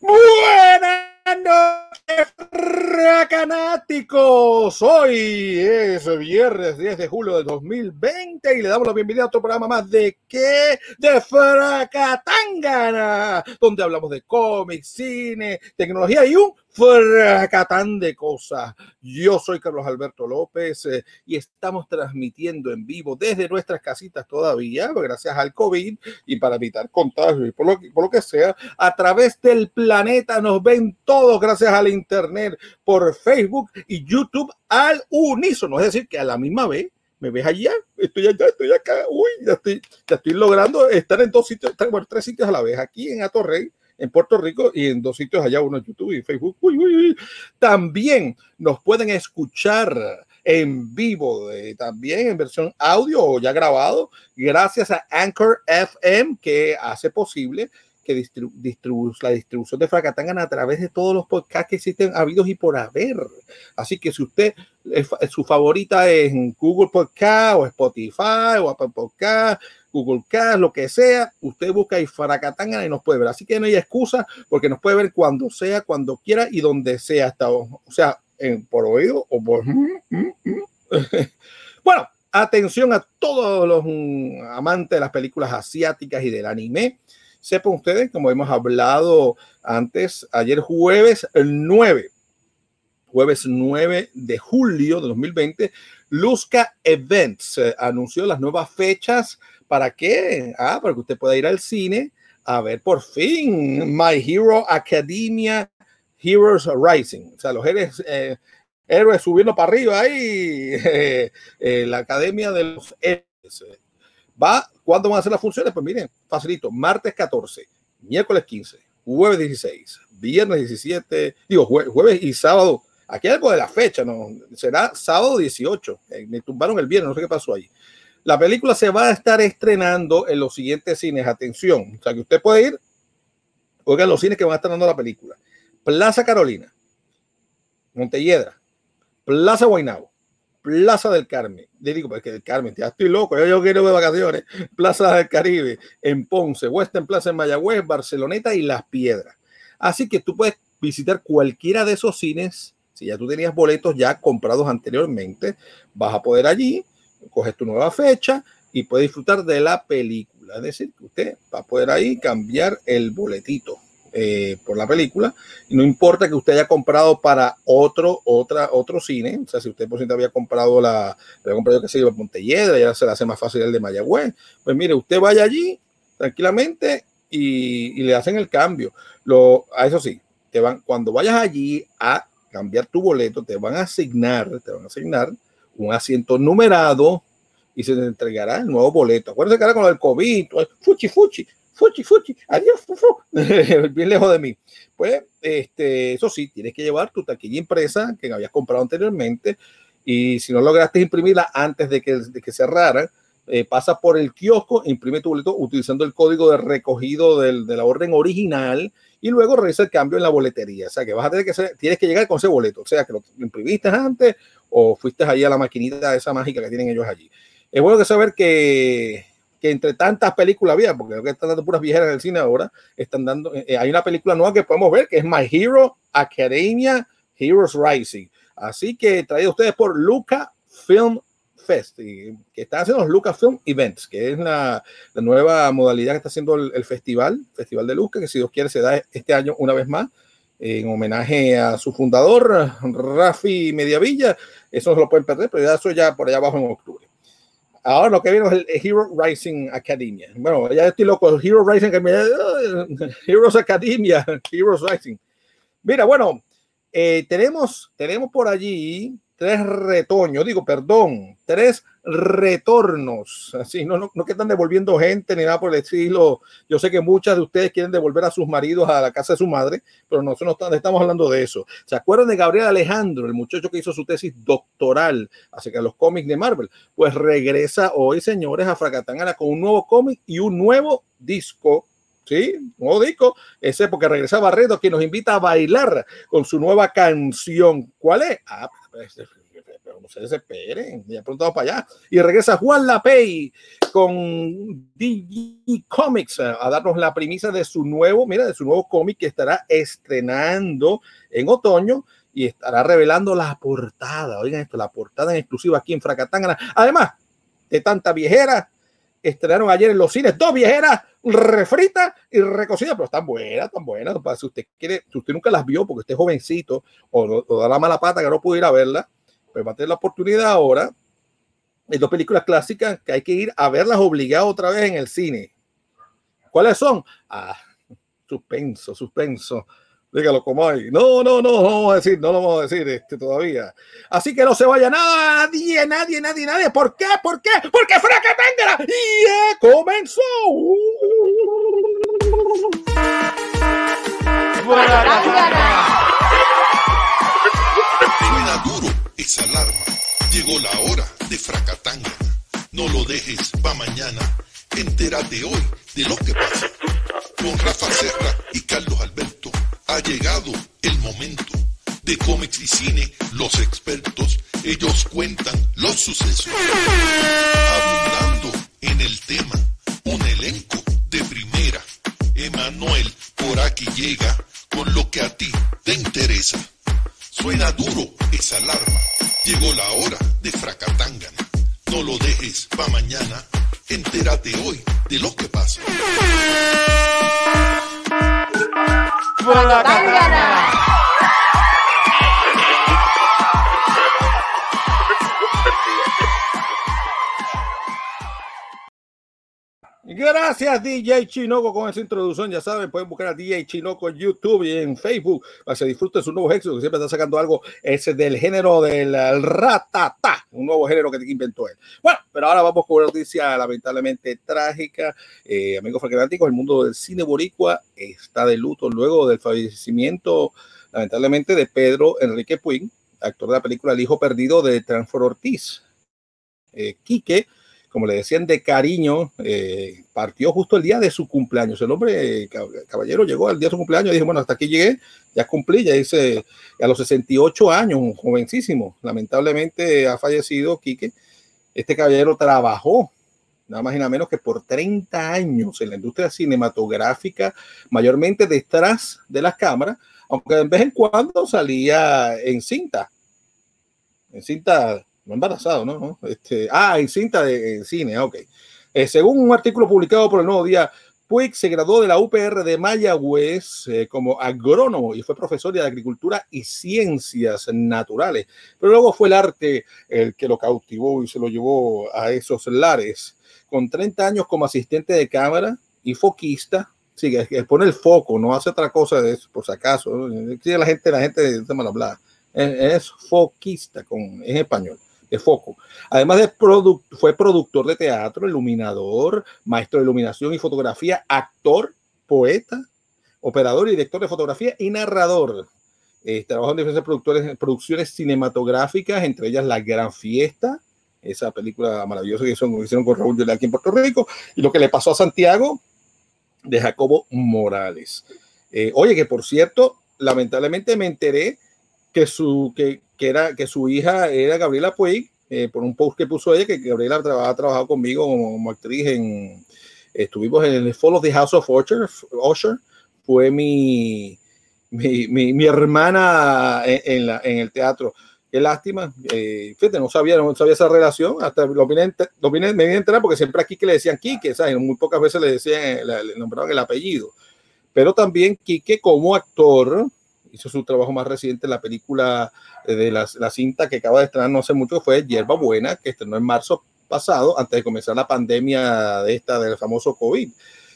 Buenas noches. Hoy es viernes 10 de julio de 2020 y le damos la bienvenida a otro programa más de ¿Qué? De Fracatangana, donde hablamos de cómics, cine, tecnología y un fracatán de cosas. Yo soy Carlos Alberto López eh, y estamos transmitiendo en vivo desde nuestras casitas todavía, gracias al COVID y para evitar contagios y por lo, por lo que sea, a través del planeta nos ven todos gracias al internet por Facebook y YouTube al unísono, es decir, que a la misma vez me ves allá, estoy allá, estoy acá, uy, ya estoy, ya estoy logrando estar en dos sitios, bueno, tres sitios a la vez, aquí en Atorrey, en Puerto Rico y en dos sitios allá, uno en YouTube y Facebook. Uy, uy, uy. También nos pueden escuchar en vivo, eh, también en versión audio o ya grabado, gracias a Anchor FM que hace posible que distribu distribu la distribución de Fracatangan a través de todos los podcasts que existen habidos y por haber. Así que si usted es, su favorita es Google Podcast o Spotify o Apple Podcast, Google Cast, lo que sea, usted busca y Fracatangana y nos puede ver. Así que no hay excusa porque nos puede ver cuando sea, cuando quiera y donde sea, hasta, o sea, en, por oído o por... bueno, atención a todos los amantes de las películas asiáticas y del anime sepan ustedes, como hemos hablado antes, ayer jueves 9, jueves 9 de julio de 2020, Luzca Events eh, anunció las nuevas fechas. ¿Para qué? Ah, para que usted pueda ir al cine a ver por fin My Hero Academia Heroes Rising. O sea, los héroes, eh, héroes subiendo para arriba ahí, eh, la Academia de los Héroes. Va, ¿cuándo van a ser las funciones? Pues miren, facilito, martes 14, miércoles 15, jueves 16, viernes 17, digo, jueves y sábado. Aquí algo de la fecha, ¿no? Será sábado 18. Eh, me tumbaron el viernes, no sé qué pasó ahí. La película se va a estar estrenando en los siguientes cines. Atención, o sea que usted puede ir, oigan los cines que van a estar dando la película. Plaza Carolina, Montelledra, Plaza Guaynabo, Plaza del Carmen. Le digo, porque del Carmen, ya estoy loco, yo, yo quiero de vacaciones. Plaza del Caribe, en Ponce, Western Plaza en Mayagüez, Barceloneta y Las Piedras. Así que tú puedes visitar cualquiera de esos cines. Si ya tú tenías boletos ya comprados anteriormente, vas a poder allí, coges tu nueva fecha y puedes disfrutar de la película. Es decir, que usted va a poder ahí cambiar el boletito. Eh, por la película. Y no importa que usted haya comprado para otro, otra, otro cine. O sea, si usted por ejemplo había comprado la, había comprado que se iba a ya se le hace más fácil el de Mayagüez. Pues mire, usted vaya allí tranquilamente y, y le hacen el cambio. Lo, a eso sí, te van, cuando vayas allí a cambiar tu boleto, te van a asignar, te van a asignar un asiento numerado y se te entregará el nuevo boleto. Acuérdense que ahora con el COVID, fuchi, fuchi, fuchi, fuchi, adiós, bien lejos de mí. Pues, este, eso sí, tienes que llevar tu taquilla impresa que habías comprado anteriormente y si no lograste imprimirla antes de que, de que cerrara, eh, pasa por el kiosco, imprime tu boleto utilizando el código de recogido del, de la orden original y luego realiza el cambio en la boletería. O sea que vas a tener que ser, tienes que llegar con ese boleto, o sea que lo imprimiste antes o fuiste ahí a la maquinita esa mágica que tienen ellos allí. Es bueno que saber que que entre tantas películas había, porque lo que están dando puras viejas en el cine ahora, están dando, eh, hay una película nueva que podemos ver que es My Hero Academia Heroes Rising. Así que traído ustedes por Luca Film Fest, que están haciendo los Lucasfilm Events, que es la, la, nueva modalidad que está haciendo el, el, festival, Festival de Luca, que si Dios quiere se da este año una vez más, en homenaje a su fundador, Rafi Mediavilla. Eso lo pueden perder, pero ya eso ya por allá abajo en octubre. Ahora lo que vino es el Hero Rising Academia. Bueno, ya estoy loco. Hero Rising Academia. Heroes Academia. Heroes Rising. Mira, bueno, eh, tenemos, tenemos por allí tres retoños, digo, perdón, tres retornos. Así, no, no, no que están devolviendo gente ni nada por el estilo. Yo sé que muchas de ustedes quieren devolver a sus maridos a la casa de su madre, pero nosotros no estamos hablando de eso. ¿Se acuerdan de Gabriel Alejandro, el muchacho que hizo su tesis doctoral acerca de los cómics de Marvel? Pues regresa hoy, señores, a Fracatangana con un nuevo cómic y un nuevo disco ¿sí? Nuevo disco, ese porque regresa Barreto, que nos invita a bailar con su nueva canción. ¿Cuál es? Ah, no se desesperen, ya pronto vamos para allá. Y regresa Juan Lapey con DG Comics a darnos la premisa de su nuevo, mira, de su nuevo cómic que estará estrenando en otoño y estará revelando la portada. Oigan esto, la portada en exclusiva aquí en Fracatangana. Además de tanta viejera, estrenaron ayer en los cines dos viejeras refritas y recocidas, pero están buenas, tan buenas. Si usted quiere, si usted nunca las vio porque usted es jovencito o, da la mala pata que no pudo ir a verla, pues va a tener la oportunidad ahora. de dos películas clásicas que hay que ir a verlas obligado otra vez en el cine. ¿Cuáles son? Ah, suspenso, suspenso. Dígalo como hay. No, no, no, no vamos a decir, no lo vamos a decir este, todavía. Así que no se vaya nadie, nadie, nadie, nadie. ¿Por qué? ¿Por qué? Porque Fraca Tángara y comenzó. Suena duro esa alarma. Llegó la hora de Fracatanga. No lo dejes pa' mañana. Entérate hoy de lo que pasa. Con Rafa Serra y Carlos Alberto ha llegado el momento de cómics y cine, los expertos, ellos cuentan los sucesos. Abundando en el tema, un elenco de primera. Emanuel por aquí llega con lo que a ti te interesa. Suena duro esa alarma, llegó la hora de Fracatangana. No lo dejes pa' mañana, entérate hoy de lo que pasa. 불어라 달려라 Gracias DJ Chinoco con esa introducción. Ya saben, pueden buscar a DJ Chinoco en YouTube y en Facebook para que se disfruten sus nuevos éxitos, que siempre está sacando algo ese del género del ratata, un nuevo género que inventó él. Bueno, pero ahora vamos con una noticia lamentablemente trágica. Eh, amigos fanáticos, el mundo del cine boricua está de luto luego del fallecimiento, lamentablemente, de Pedro Enrique Puig, actor de la película El Hijo Perdido de Transfor Ortiz. Eh, Quique como le decían de cariño, eh, partió justo el día de su cumpleaños. El hombre, caballero, llegó al día de su cumpleaños y dijo, bueno, hasta aquí llegué, ya cumplí, ya hice a los 68 años, un jovencísimo. Lamentablemente ha fallecido Quique. Este caballero trabajó nada más y nada menos que por 30 años en la industria cinematográfica, mayormente detrás de las cámaras, aunque de vez en cuando salía en cinta, en cinta no embarazado, ¿no? Este, ah, en cinta de cine, ah, ok. Eh, según un artículo publicado por el Nuevo Día, Puig se graduó de la UPR de Mayagüez eh, como agrónomo y fue profesor de agricultura y ciencias naturales. Pero luego fue el arte el que lo cautivó y se lo llevó a esos lares. Con 30 años como asistente de cámara y foquista, sí, pone el foco, no hace otra cosa de eso, por si acaso. La gente, la gente se me habla. Es foquista con, en español de foco. Además de fue productor de teatro, iluminador, maestro de iluminación y fotografía, actor, poeta, operador y director de fotografía y narrador. Eh, trabajó en diferentes productores, producciones cinematográficas, entre ellas La Gran Fiesta, esa película maravillosa que hicieron, con Raúl de aquí en Puerto Rico, y lo que le pasó a Santiago de Jacobo Morales. Eh, oye, que por cierto, lamentablemente me enteré que su, que, que, era, que su hija era Gabriela Puig, eh, por un post que puso ella, que Gabriela ha trabajado conmigo como, actriz en, estuvimos en el Fall of the House of Usher, fue mi, mi, mi, hermana en, la, en el teatro. Qué lástima, eh, fíjate, no sabía, no sabía esa relación, hasta lo vine, lo vine, me vine a enterar porque siempre aquí que le decían Quique, ¿sabes? Muy pocas veces le decían, le nombraban el apellido. Pero también Quique como actor, hizo su trabajo más reciente en la película eh, de la, la, cinta que acaba de estrenar no hace mucho, fue Hierba Buena, que estrenó en marzo pasado, antes de comenzar la pandemia de esta del famoso COVID,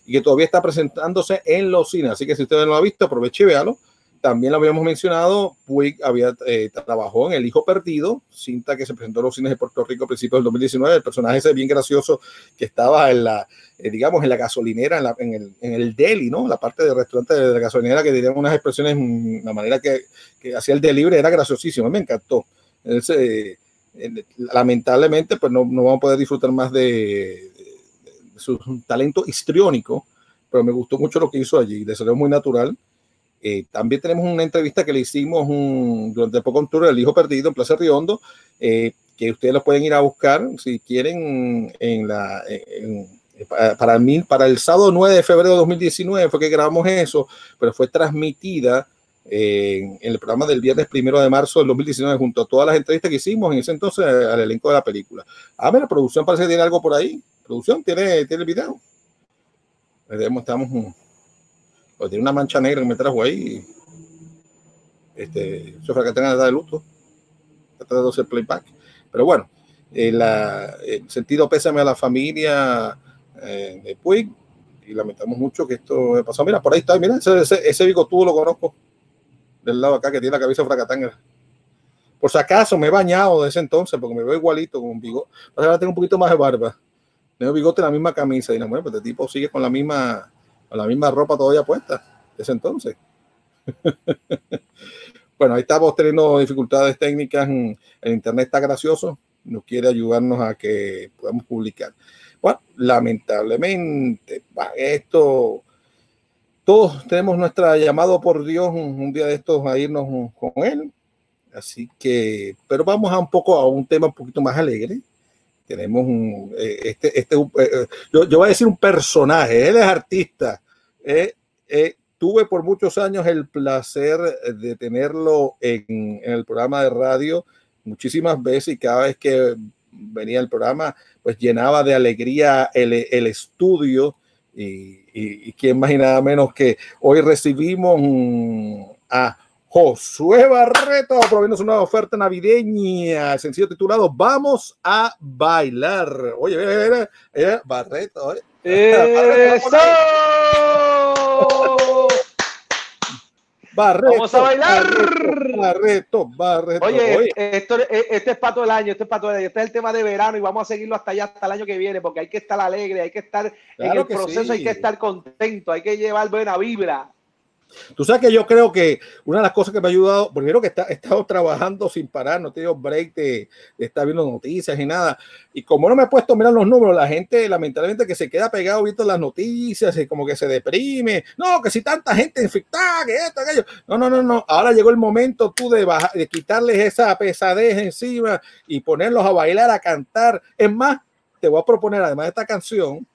y que todavía está presentándose en los cines. Así que si usted no lo ha visto, aproveche y véalo. También lo habíamos mencionado, Puig había eh, trabajó en El Hijo Perdido, cinta que se presentó en los cines de Puerto Rico a principios del 2019. El personaje ese bien gracioso que estaba en la, eh, digamos, en la gasolinera, en, la, en, el, en el deli, ¿no? La parte del restaurante de la gasolinera que dirían unas expresiones, mm, la manera que, que hacía el delivery era graciosísimo, me encantó. Eh, lamentablemente, pues no, no, vamos a poder disfrutar más de, de, de su talento histriónico, pero me gustó mucho lo que hizo allí, de ser muy natural eh, también tenemos una entrevista que le hicimos un, durante poco un tour del Hijo Perdido en Plaza Riondo, eh, que ustedes lo pueden ir a buscar si quieren en la, en, para, mí, para el sábado 9 de febrero de 2019 fue que grabamos eso, pero fue transmitida en, el programa del viernes primero de marzo del 2019, junto a todas las entrevistas que hicimos en ese entonces al elenco de la película. Ah, la producción parece que tiene algo por ahí. Producción tiene, tiene el video. Estamos, pues tiene una mancha negra que me trajo ahí. Este, eso fue que tenga de luto. Está de hacer playback. Pero bueno, el, el sentido pésame a la familia eh, de Puig y lamentamos mucho que esto pasó. Mira, por ahí está, mira, ese, ese, lo conozco del lado acá que tiene la cabeza fracatanga. Por si acaso me he bañado de ese entonces porque me veo igualito con un bigote. Ahora tengo un poquito más de barba. Tengo bigote en la misma camisa. Y no, bueno, pues este tipo sigue con la misma, con la misma ropa todavía puesta de ese entonces. bueno, ahí estamos teniendo dificultades técnicas. El internet está gracioso. No quiere ayudarnos a que podamos publicar. Bueno, lamentablemente, esto todos tenemos nuestra llamado por Dios un, día de estos a irnos con Él. Así que, pero vamos a un poco a un tema un poquito más alegre. Tenemos un, eh, este, este, eh, eh, yo, yo, voy a decir un personaje, él es artista. Tuve por muchos años el placer de tenerlo en, en, el programa de radio muchísimas veces y cada vez que venía el programa, pues llenaba de alegría el, el estudio y, y, quién más y nada menos que hoy recibimos a Josué Barreto proviendo una oferta navideña, sencillo titulado Vamos a bailar. Oye, Barreto, ¡Eso! Barreto, Vamos a bailar. Barreto, Barreto. Oye, Esto, este es para todo el año, este es para todo el año. Este es el tema de verano y vamos a seguirlo hasta allá, hasta el año que viene, porque hay que estar alegre, hay que estar en el proceso, hay que estar contento, hay que llevar buena vibra. Tú sabes que yo creo que una de las cosas que me ha ayudado, primero que he estado trabajando sin parar, no he tenido break de, estar viendo noticias y nada. Y como no me he puesto a mirar los números, la gente lamentablemente que se queda pegado viendo las noticias y como que se deprime. No, que si tanta gente infectada, que esto, aquello. No, no, no, no. Ahora llegó el momento tú de, bajar, de quitarles esa pesadez encima y ponerlos a bailar, a cantar. Es más, te voy a proponer, además de esta canción,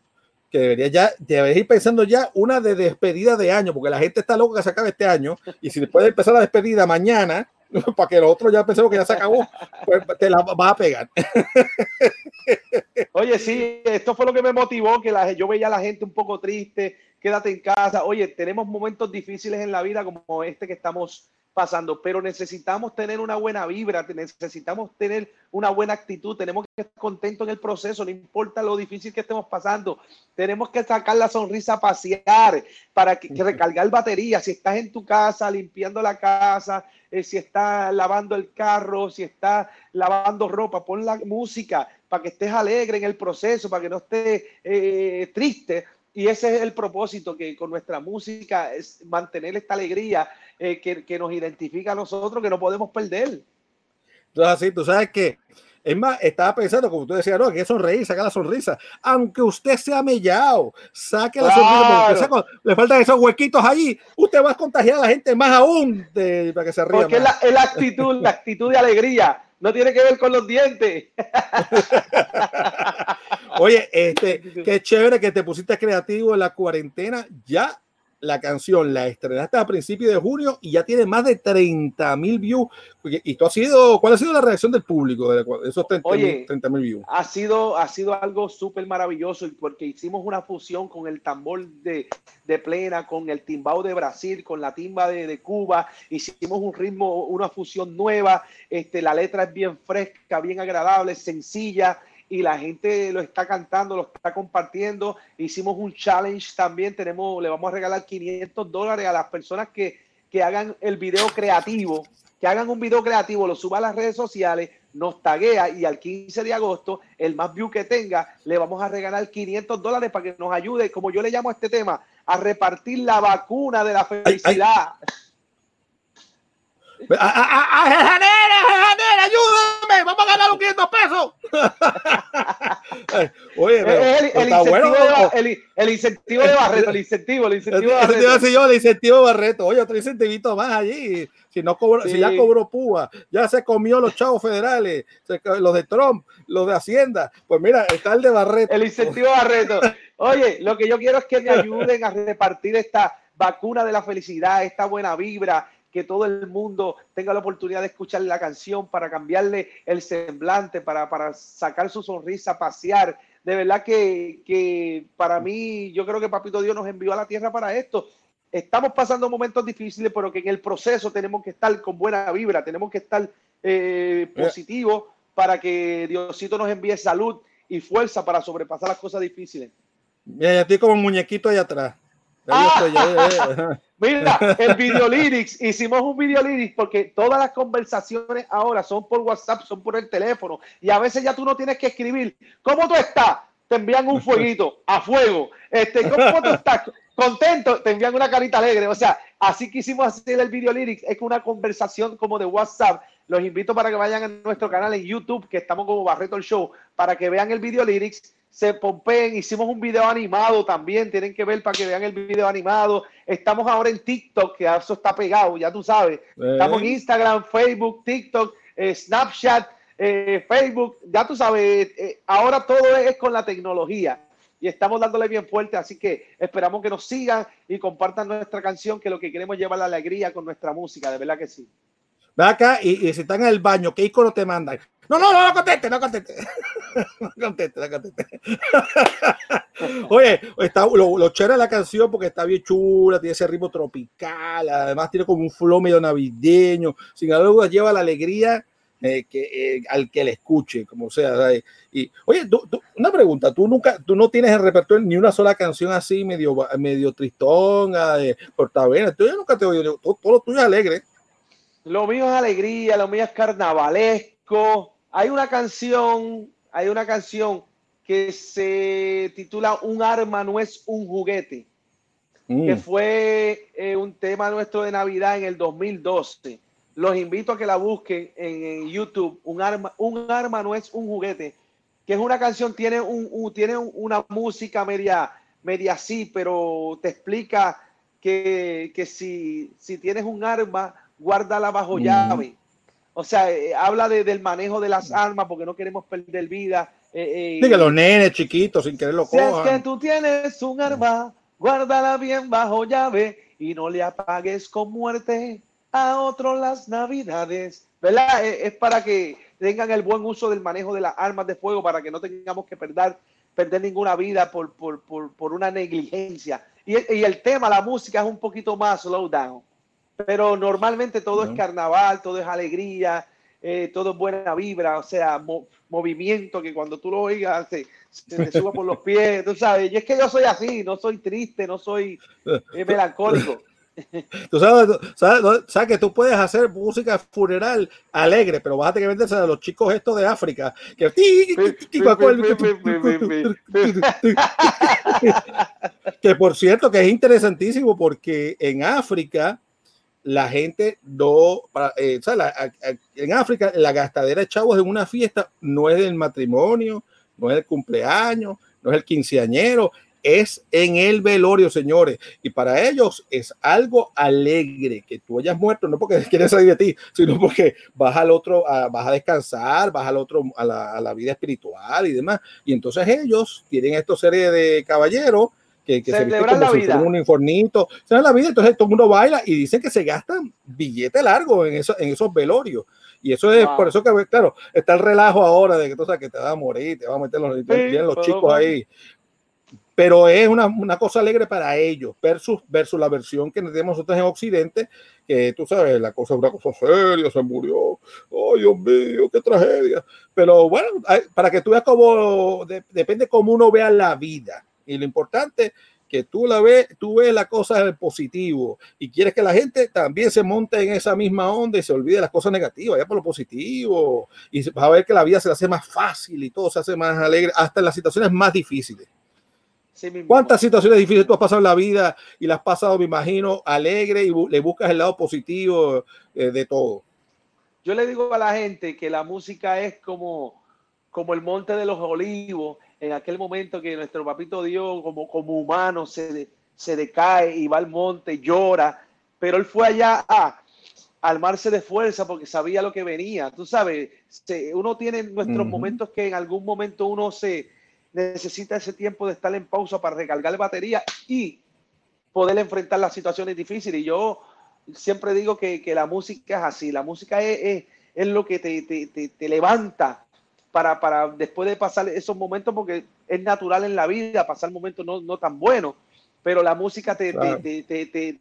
que debería ya, debería ir pensando ya una de despedida de año, porque la gente está loca que se acabe este año, y si puede empezar la despedida mañana, para que los otros ya pensemos que ya se acabó, pues te la vas a pegar. Oye, sí, esto fue lo que me motivó, que la, yo veía a la gente un poco triste, quédate en casa. Oye, tenemos momentos difíciles en la vida como este que estamos pasando, pero necesitamos tener una buena vibra, necesitamos tener una buena actitud, tenemos que estar contentos en el proceso, no importa lo difícil que estemos pasando, tenemos que sacar la sonrisa a pasear para que, recargar batería, si estás en tu casa limpiando la casa, eh, si estás lavando el carro, si estás lavando ropa, pon la música para que estés alegre en el proceso, para que no estés eh, triste, y ese es el propósito, que con nuestra música es mantener esta alegría eh, que, que, nos identifica a nosotros, que no podemos perder. Entonces, así, tú sabes que, es más, estaba pensando, como tú decías, no, que sonreír, saca la sonrisa. Aunque usted sea mellado, saque la claro. sonrisa, porque le faltan esos huequitos allí, usted va a contagiar a la gente más aún de, para que se ría. Porque es la, la actitud, la actitud de alegría no tiene que ver con los dientes. Oye, este, qué chévere que te pusiste creativo en la cuarentena. Ya la canción la estrenaste a principios de junio y ya tiene más de 30 mil views. ¿Y tú has sido, cuál ha sido la reacción del público de esos 30 mil views? Ha sido, ha sido algo súper maravilloso porque hicimos una fusión con el tambor de, de, plena, con el timbao de Brasil, con la timba de, de, Cuba. Hicimos un ritmo, una fusión nueva. Este, la letra es bien fresca, bien agradable, sencilla y la gente lo está cantando, lo está compartiendo. Hicimos un challenge también, tenemos, le vamos a regalar 500 dólares a las personas que, que hagan el video creativo, que hagan un video creativo, lo suba a las redes sociales, nos taguea y al 15 de agosto, el más view que tenga, le vamos a regalar 500 dólares para que nos ayude, como yo le llamo a este tema, a repartir la vacuna de la felicidad. Ay, ay. ¡Janera, ayúdame! ¡Vamos a ganar los 500 pesos! Oye, pero, el, el, está incentivo bueno. de, el, el, incentivo de Barreto, el incentivo, el incentivo de Barreto. Yo, el incentivo de Barreto. Oye, otro incentivito más allí. Si, no cobró, sí. si ya cobró púa, ya se comió los chavos federales, los de Trump, los de Hacienda. Pues mira, está el de Barreto. El incentivo de Barreto. Oye, lo que yo quiero es que me ayuden a repartir esta vacuna de la felicidad, esta buena vibra, que todo el mundo tenga la oportunidad de escuchar la canción para cambiarle el semblante, para, para sacar su sonrisa, pasear. De verdad que, que para mí, yo creo que Papito Dios nos envió a la tierra para esto. Estamos pasando momentos difíciles, pero que en el proceso tenemos que estar con buena vibra, tenemos que estar eh, positivos para que Diosito nos envíe salud y fuerza para sobrepasar las cosas difíciles. Mira, estoy como un muñequito allá atrás. Mira, el video lyrics, hicimos un video lyrics porque todas las conversaciones ahora son por WhatsApp, son por el teléfono y a veces ya tú no tienes que escribir. ¿Cómo tú estás? Te envían un fueguito, a fuego. Este, ¿Cómo tú estás? Contento, te envían una carita alegre. O sea, así quisimos hacer el video lyrics. Es una conversación como de WhatsApp. Los invito para que vayan a nuestro canal en YouTube, que estamos como Barreto el Show, para que vean el video lyrics se pompeen, hicimos un video animado también, tienen que ver para que vean el video animado. Estamos ahora en TikTok, que eso está pegado, ya tú sabes. Estamos en Instagram, Facebook, TikTok, eh, Snapchat, eh, Facebook, ya tú sabes, eh, ahora todo es con la tecnología y estamos dándole bien fuerte, así que esperamos que nos sigan y compartan nuestra canción, que lo que queremos es llevar la alegría con nuestra música, de verdad que sí. Ve acá y, si están en el baño, ¿qué icono te mandan? No, no, no, no conteste, no conteste. no conteste, no conteste. Oye, está lo, lo chévere la canción porque está bien chula, tiene ese ritmo tropical, además tiene como un flow medio navideño, sin embargo lleva la alegría eh, que, eh, al que le escuche, como sea. Y, oye, una pregunta, tú nunca, tú no tienes en repertorio ni una sola canción así medio, medio tristón, tú nunca te oigo, todo, todo lo tuyo es alegre. Lo mío es alegría, lo mío es carnavalesco. Hay una canción, hay una canción que se titula Un arma no es un juguete, que mm. fue eh, un tema nuestro de Navidad en el 2012. Los invito a que la busquen en, YouTube. Un arma, un arma no es un juguete, que es una canción, tiene, un, tiene una música media, media así, pero te explica que, que si, si tienes un arma guárdala bajo llave. O sea, eh, habla de, del manejo de las armas porque no queremos perder vida. Eh, eh los nenes chiquitos sin querer lo si es que tú tienes un arma, guárdala bien bajo llave y no le apagues con muerte a otros las navidades. ¿Verdad? Eh, es, para que tengan el buen uso del manejo de las armas de fuego para que no tengamos que perder, perder ninguna vida por, por, por, por una negligencia. Y, y, el tema, la música es un poquito más slow down pero normalmente todo es carnaval, todo es alegría, eh, todo es buena vibra, o sea, movimiento que cuando tú lo oigas se, te suba por los pies, tú sabes, y es que yo soy así, no soy triste, no soy eh, melancólico. Tú sabes, sabes, que tú puedes hacer música funeral alegre, pero vas a tener que venderse a los chicos estos de África. Que, que por cierto que es interesantísimo porque en África la gente no, eh, en África la gastadera de chavos en una fiesta no es del matrimonio, no es el cumpleaños, no es el quinceañero, es en el velorio, señores. Y para ellos es algo alegre que tú hayas muerto, no porque quieres salir de ti, sino porque vas al otro, vas a descansar, vas al otro, a la, a la, vida espiritual y demás. Y entonces ellos tienen esta serie de caballeros que, se viste como la si vida. un uniformito, se la vida, entonces todo el mundo baila y dicen que se gastan billete largo en, eso, en esos velorios. Y eso es por eso que, claro, está el relajo ahora de que tú sabes que te va a morir, te va a meter los, los chicos ahí. Pero es una, una, cosa alegre para ellos, versus, versus la versión que tenemos nosotros en Occidente, que tú sabes, la cosa es una cosa seria, se murió, oh Dios mío, qué tragedia. Pero bueno, para que tú veas cómo, depende cómo uno vea la vida y lo importante que tú la ves, tú ves la cosa positivo y quieres que la gente también se monte en esa misma onda y se olvide de las cosas negativas, ya por lo positivo y vas a ver que la vida se le hace más fácil y todo se hace más alegre, hasta en las situaciones más difíciles. ¿Cuántas situaciones difíciles tú has pasado en la vida y las has pasado, me imagino, alegre y le buscas el lado positivo eh, de todo? Yo le digo a la gente que la música es como, como el monte de los olivos en aquel momento que nuestro papito Dios como, como humano se, se decae y va al monte, llora, pero él fue allá a armarse de fuerza porque sabía lo que venía. Tú sabes, uno tiene nuestros momentos que en algún momento uno se necesita ese tiempo de estar en pausa para recargar batería y poder enfrentar las situaciones difíciles. Y yo siempre digo que, la música es así, la música es, es, lo que te, te, te, levanta para, para, después de pasar esos momentos, porque es natural en la vida pasar momentos no, no tan buenos, pero la música te, te,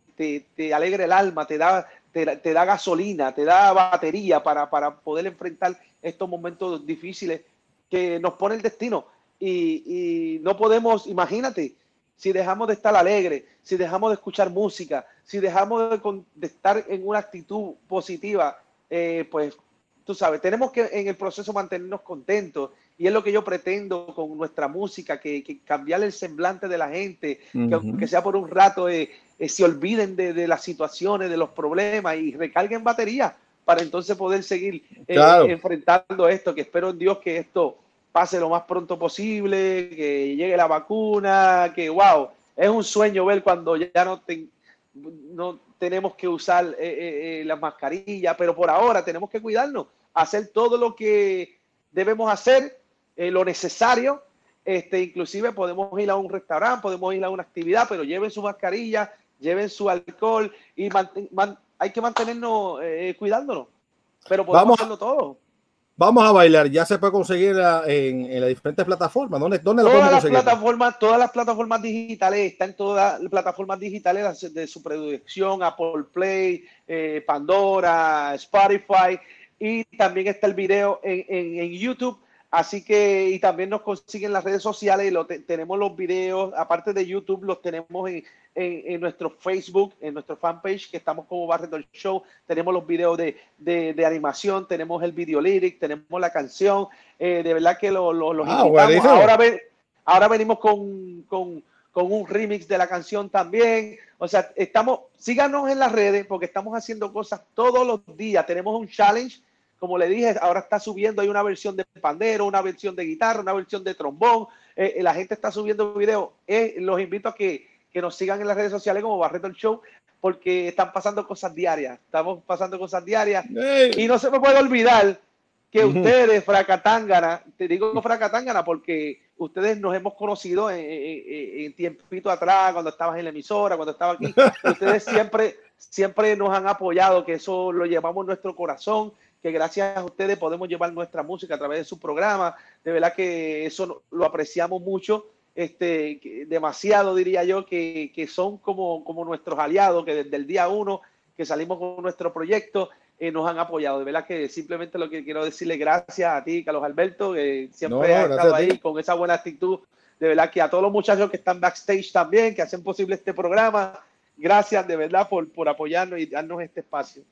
te, alegra el alma, te da, te, da gasolina, te da batería para, para poder enfrentar estos momentos difíciles que nos pone el destino. Y, y no podemos, imagínate, si dejamos de estar alegre, si dejamos de escuchar música, si dejamos de, estar en una actitud positiva, eh, pues tú sabes, tenemos que en el proceso mantenernos contentos y es lo que yo pretendo con nuestra música, que, que cambiar el semblante de la gente, que aunque sea por un rato, eh, eh, se olviden de, las situaciones, de los problemas y recarguen batería para entonces poder seguir enfrentando esto, que espero en Dios que esto pase lo más pronto posible, que llegue la vacuna, que wow, es un sueño ver cuando ya no, no tenemos que usar eh, eh, eh, las mascarillas, pero por ahora tenemos que cuidarnos, hacer todo lo que debemos hacer, lo necesario. Este, inclusive podemos ir a un restaurante, podemos ir a una actividad, pero lleven su mascarilla, lleven su alcohol y hay que mantenernos cuidándonos. Pero podemos hacerlo todo. Vamos a bailar, ya se puede conseguir en, en las diferentes plataformas. ¿Dónde, dónde todas lo las plataformas, Todas las plataformas digitales, están todas las plataformas digitales de su producción, Apple Play, eh, Pandora, Spotify, y también está el video en, en, en YouTube Así que, y también nos consiguen las redes sociales y lo tenemos los videos, aparte de YouTube, los tenemos en, en, nuestro Facebook, en nuestro fanpage, que estamos como Barreto Show. Tenemos los videos de, de, animación, tenemos el video lyric, tenemos la canción. Eh, de verdad que lo, lo, los ah, invitamos. Ahora, ven, ahora venimos con, con, con un remix de la canción también. O sea, estamos, síganos en las redes porque estamos haciendo cosas todos los días. Tenemos un challenge como le dije, ahora está subiendo, hay una versión de pandero, una versión de guitarra, una versión de trombón. Eh, eh, la gente está subiendo videos. Eh, los invito a que, nos sigan en las redes sociales como Barreto el Show, porque están pasando cosas diarias. Estamos pasando cosas diarias. Y no se me puede olvidar que ustedes, Fracatángana, te digo Fracatángana porque ustedes nos hemos conocido en, en, tiempito atrás, cuando estabas en la emisora, cuando estaba aquí. Ustedes siempre, siempre nos han apoyado, que eso lo llevamos en nuestro corazón que gracias a ustedes podemos llevar nuestra música a través de su programa. De verdad que eso lo apreciamos mucho, este, demasiado diría yo, que, que son como, como nuestros aliados, que desde el día uno que salimos con nuestro proyecto, eh, nos han apoyado. De verdad que simplemente lo que quiero decirle gracias a ti, Carlos Alberto, que siempre has estado ahí con esa buena actitud. De verdad que a todos los muchachos que están backstage también, que hacen posible este programa, gracias de verdad por, por apoyarnos y darnos este espacio.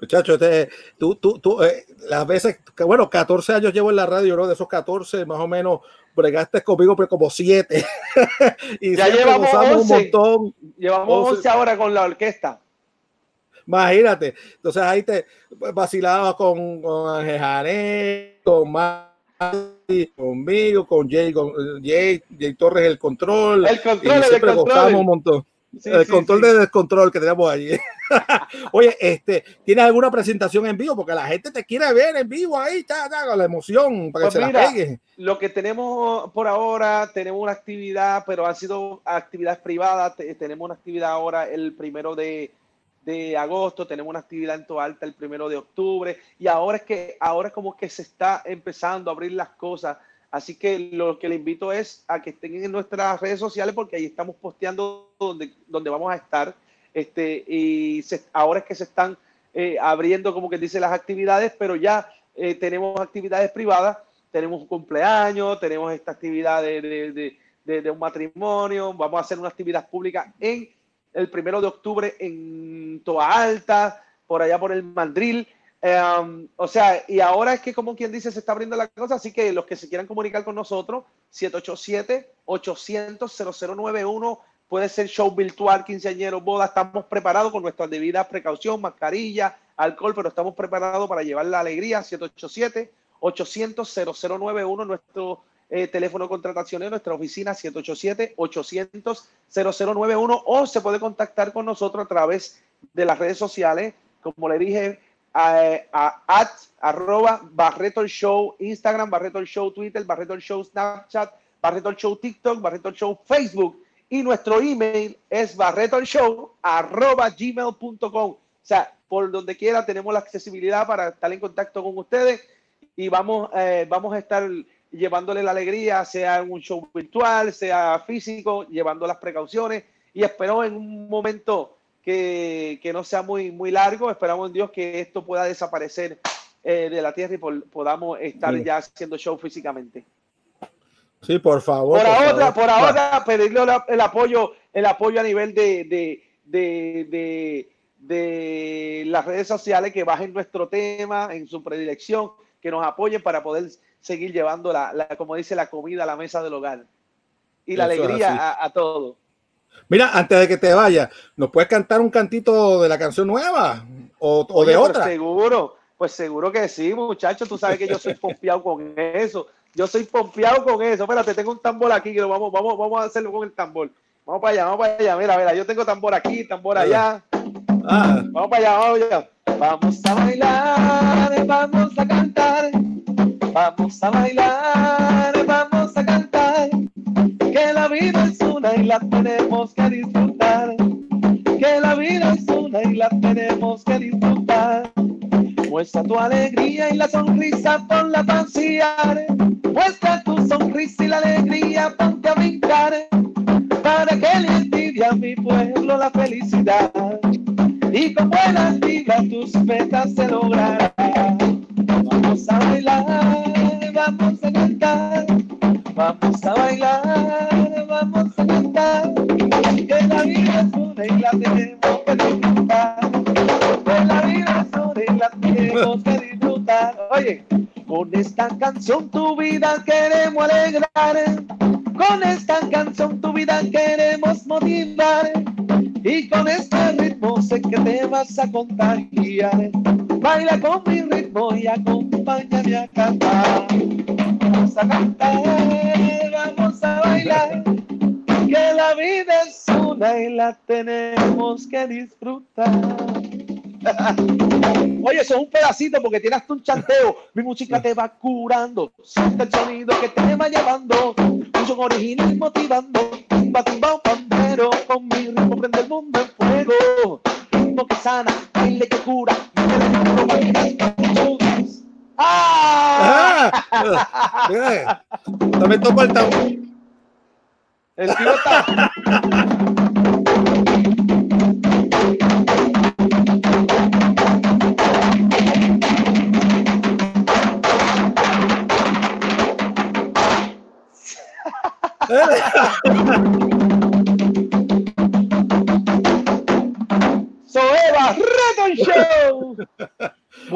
Muchachos, este, tú, tú, tú, eh, las veces, que bueno, 14 años llevo en la radio, ¿no? De esos 14, más o menos, bregaste conmigo, pero como 7. y ya llevamos 11, un montón. Llevamos 11, ahora con la orquesta. Imagínate. Entonces ahí te vacilaba con, con Ángel Jané, con Mati, conmigo, con Jay, con Jay, Jay Torres, el control. El control, y el control. un montón el control de descontrol que tenemos allí. Oye, este, ¿tienes alguna presentación en vivo? Porque la gente te quiere ver en vivo ahí, está, con la emoción para que pues se la pegue. Lo que tenemos por ahora, tenemos una actividad, pero han sido actividades privadas. Tenemos una actividad ahora el primero de, de agosto, tenemos una actividad en Toalta el primero de octubre, y ahora es que, ahora como que se está empezando a abrir las cosas Así que lo que le invito es a que estén en nuestras redes sociales porque ahí estamos posteando donde, vamos a estar. Este, y ahora es que se están eh, abriendo, como que dice, las actividades, pero ya eh, tenemos actividades privadas, tenemos un cumpleaños, tenemos esta actividad de, de, un matrimonio, vamos a hacer una actividad pública en el primero de octubre en Toa Alta, por allá por el Mandril. Em, o sea, y ahora es que como quien dice se está abriendo la cosa, así que los que se quieran comunicar con nosotros, 787-800-0091, puede ser show virtual, quinceañero, boda, estamos preparados con nuestra debida precaución, mascarilla, alcohol, pero estamos preparados para llevar la alegría, 787-800-0091, nuestro eh, teléfono en nuestra oficina 787-800-0091 o se puede contactar con nosotros a través de las redes sociales, como le dije, a, at, arroba Barreto Show Instagram, Barreto Show Twitter, Barreto Show Snapchat, Barreto Show TikTok, Barreto Show Facebook Y nuestro email es barretonshow.gmail.com. O sea, por donde quiera tenemos la accesibilidad para estar en contacto con ustedes y vamos, eh, vamos a estar llevándole la alegría, sea un show virtual, sea físico, llevando las precauciones y espero en un momento que, que no sea muy, muy largo, esperamos en Dios que esto pueda desaparecer eh, de la tierra y podamos estar ya haciendo show físicamente. Sí, por favor. Por, ahora, por ahora, pedirle el apoyo, el apoyo a nivel de, de, de, de, las redes sociales que bajen nuestro tema en su predilección, que nos apoyen para poder seguir llevando la, la como dice, la comida a la mesa del hogar y la alegría a, a todo. Mira, antes de que te vayas, ¿nos puedes cantar un cantito de la canción nueva o, o de otra? Seguro, pues seguro que sí, muchachos. Tú sabes que yo soy pompeado con eso. Yo soy pompeado con eso. Espérate, tengo un tambor aquí que lo vamos, vamos, vamos a hacerlo con el tambor. Vamos para allá, vamos para allá. Mira, mira, yo tengo tambor aquí, tambor allá. Ah. Vamos para allá, vamos allá. Vamos a bailar, vamos a cantar. Vamos a bailar, y la tenemos que disfrutar. Que la vida es una y la tenemos que disfrutar. Muestra tu alegría y la sonrisa, por la pasear. Muestra tu sonrisa y la alegría, ponte a brincar. Para que le envidia a mi pueblo la felicidad. Y con buenas vibras tus metas se lograrán. Vamos a bailar, vamos a cantar. Vamos a bailar, Oye, con esta canción tu vida queremos alegrar. Con esta canción tu vida queremos motivar. Y con este ritmo sé que te vas a contagiar. Baila con mi ritmo y acompáñame a cantar. Vamos a cantar, y la tenemos que disfrutar. Oye, eso es un pedacito porque tienes un chanteo. Mi música te va curando. Siente el sonido que te va llevando. Un son original motivando. Tumba, tumba, pandero. Con mi ritmo prende el mundo en fuego. Ritmo que sana, baile que cura. ¡Ah! ¡Ah! También toco el tambor. El tío está. Soeba Reton Show.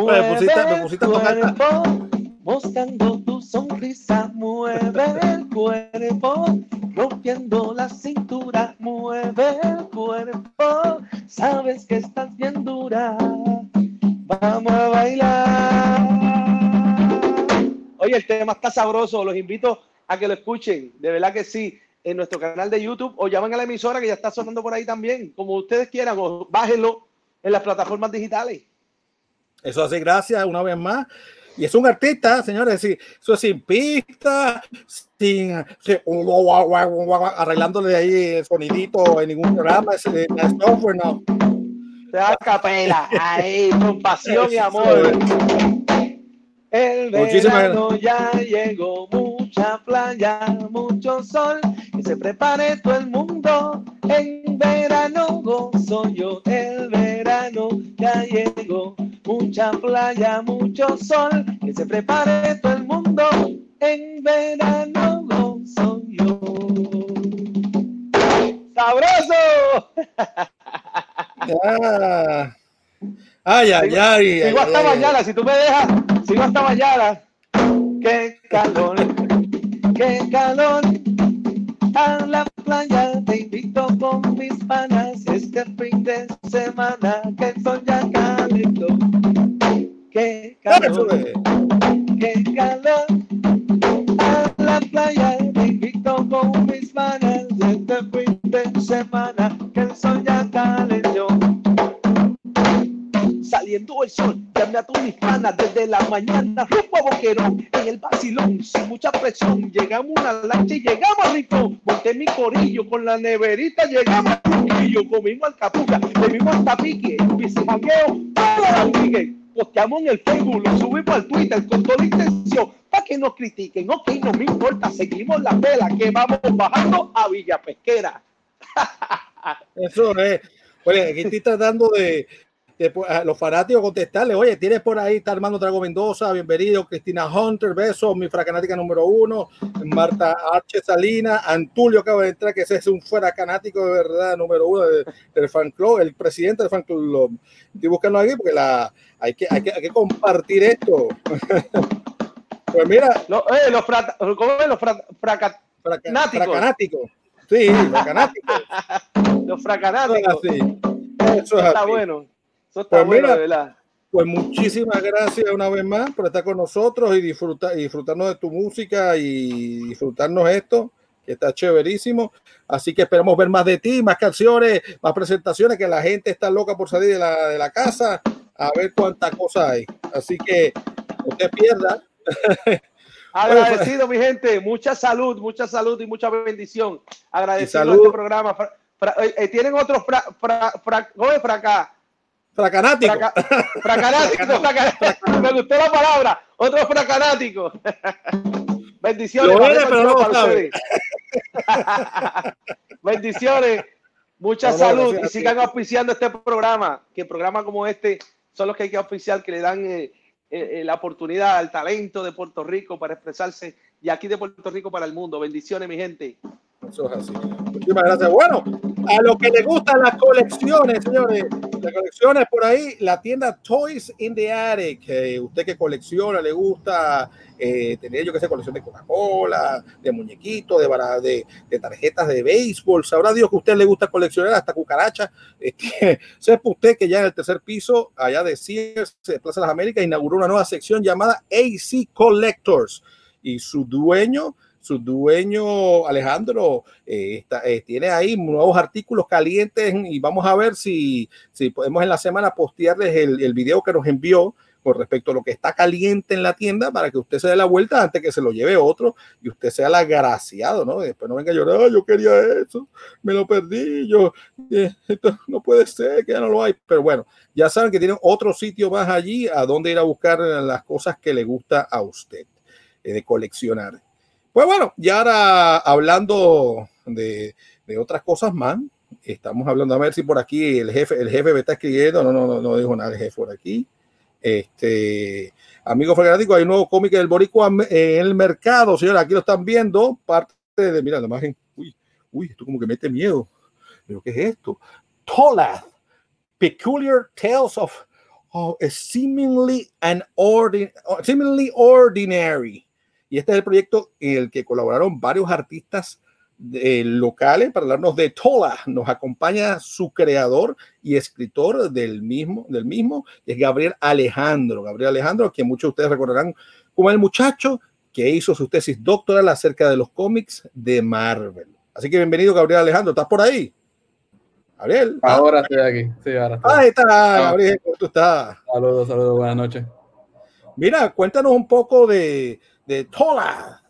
me pusiste, me pusiste cuerpo, mostrando tu sonrisa, mueve el cuerpo, rompiendo la cintura, mueve el cuerpo, sabes que estás bien dura, vamos a bailar. Oye, el tema está sabroso, los invito a que lo escuchen, de verdad que sí, en nuestro canal de YouTube o llamen a la emisora que ya está sonando por ahí también, como ustedes quieran, o bájenlo en las plataformas digitales. Eso hace gracias una vez más. Y es un artista, señores, eso es sin pista, sin, arreglándole ahí el sonidito en ningún programa, es, software, no. Da capela, ahí, con pasión y amor. El verano ya llegó, mucha playa, mucho sol, que se prepare todo el mundo. En verano gozo yo, el verano ya llegó, mucha playa, mucho sol, que se prepare todo el mundo. En verano gozo yo. ¡Sabroso! Ah. Ay, ay, ay. Sigo hasta mañana, si tú me dejas, sigo hasta mañana. Qué calor, qué calor. A la playa te invito con mis panas este fin de semana que el sol ya calentó. Qué calor, qué calor. A la playa te invito con mis panas este fin de semana que el sol ya saliendo el sol. Llame a tus hispanas desde de la mañana, rumbo a Boquerón, en el vacilón, sin mucha presión. Llegamos a una lancha y llegamos a Rincón. Monté mi corillo con la neverita, llegamos a Trujillo, comimos al capucha, comimos al tapique, pisimangueo, toda la weekend. Posteamos en el Facebook, lo subimos al Twitter con toda la intención para que nos critiquen. Ok, no me importa, seguimos la vela que vamos bajando a Villa Pesquera. Eso es. Oye, aquí estoy tratando de, de, a los fanáticos contestarle, oye, tienes por ahí, está Armando Trago Mendoza, bienvenido, Cristina Hunter, besos, mi fracanática número uno, Marta H. Salina, Antulio acaba de entrar, que ese es un fracanático de verdad, número uno del, del fan club, el presidente del fan club. Estoy buscando aquí porque la, hay, que, hay, que, hay que compartir esto. pues mira. No, eh, los, fra, ¿cómo es? los fra, fraca, fracanáticos. fracanáticos. Sí, los fanáticos. los fracanáticos. Eso es así. Eso es está así. bueno. Eso está Pues bueno, mira, de verdad. Pues muchísimas gracias una vez más por estar con nosotros y disfrutar y disfrutarnos de tu música y disfrutarnos esto, que está chéverísimo. Así que esperamos ver más de ti, más canciones, más presentaciones, que la gente está loca por salir de la, de la casa a ver cuánta cosa hay. Así que no te pierdas. Agradecido, mi gente. Mucha salud, mucha salud y mucha bendición. Agradecido a este programa. Fra- fra- eh, eh, Tienen otros fra, fra, fra, ¿cómo es fraca? Fracanático. Fraca- fracanático, fraca- Me gustó la palabra. Otros fracanáticos. Bendiciones. Lo eres, pero no para. Bendiciones. Mucha No, no, salud y sigan auspiciando este programa. Que programas como este son los que hay que auspiciar, que le dan eh, eh, eh, la oportunidad al talento de Puerto Rico para expresarse y aquí de Puerto Rico para el mundo. Bendiciones, mi gente. Eso es así. Muchísimas gracias. Bueno, a los que les gustan las colecciones, señores, las colecciones por ahí, la tienda Toys in the Attic, que usted que colecciona, le gusta eh, tener, yo que sé, colección de Coca-Cola, de muñequitos, de, tarjetas de béisbol, sabrá Dios que a usted le gusta coleccionar hasta cucarachas. Este, sepa usted que ya en el tercer piso, allá de Sears, Plaza de las Américas, inauguró una nueva sección llamada AC Collectors. Y su dueño su dueño Alejandro eh, está, eh, tiene ahí nuevos artículos calientes y vamos a ver si, si podemos en la semana postearles el, el video que nos envió con respecto a lo que está caliente en la tienda para que usted se dé la vuelta antes que se lo lleve otro y usted sea el agraciado, ¿no? Y después no venga a llorar, "Ay, yo quería eso, me lo perdí, yo, eh, esto no puede ser, que ya no lo hay. Pero bueno, ya saben que tienen otro sitio más allí a donde ir a buscar las cosas que le gusta a usted eh, de coleccionar. Pues bueno, ya ahora hablando de, de otras cosas más, estamos hablando, a ver si por aquí el jefe, el jefe me está escribiendo, no, no, no, no dijo nada el jefe por aquí. Este, amigo fanático, hay un nuevo cómic del Boricua en el mercado, señores, aquí lo están viendo, parte de, mira, la imagen, uy, uy, esto como que mete miedo, pero ¿qué es esto? Tolath, Peculiar Tales of, a seemingly, an ordin, seemingly Ordinary. Y este es el proyecto en el que colaboraron varios artistas eh, locales para hablarnos de Tola. Nos acompaña su creador y escritor del mismo, del mismo, es Gabriel Alejandro. Gabriel Alejandro, que muchos de ustedes recordarán como el muchacho que hizo su tesis doctoral acerca de los cómics de Marvel. Así que bienvenido, Gabriel Alejandro. ¿Estás por ahí? Gabriel. Ahora estoy aquí. Sí, ahora estoy. Ahí está, Gabriel. ¿Cómo tú estás? Saludos, saludos, buenas noches. Mira, cuéntanos un poco de, de Tola.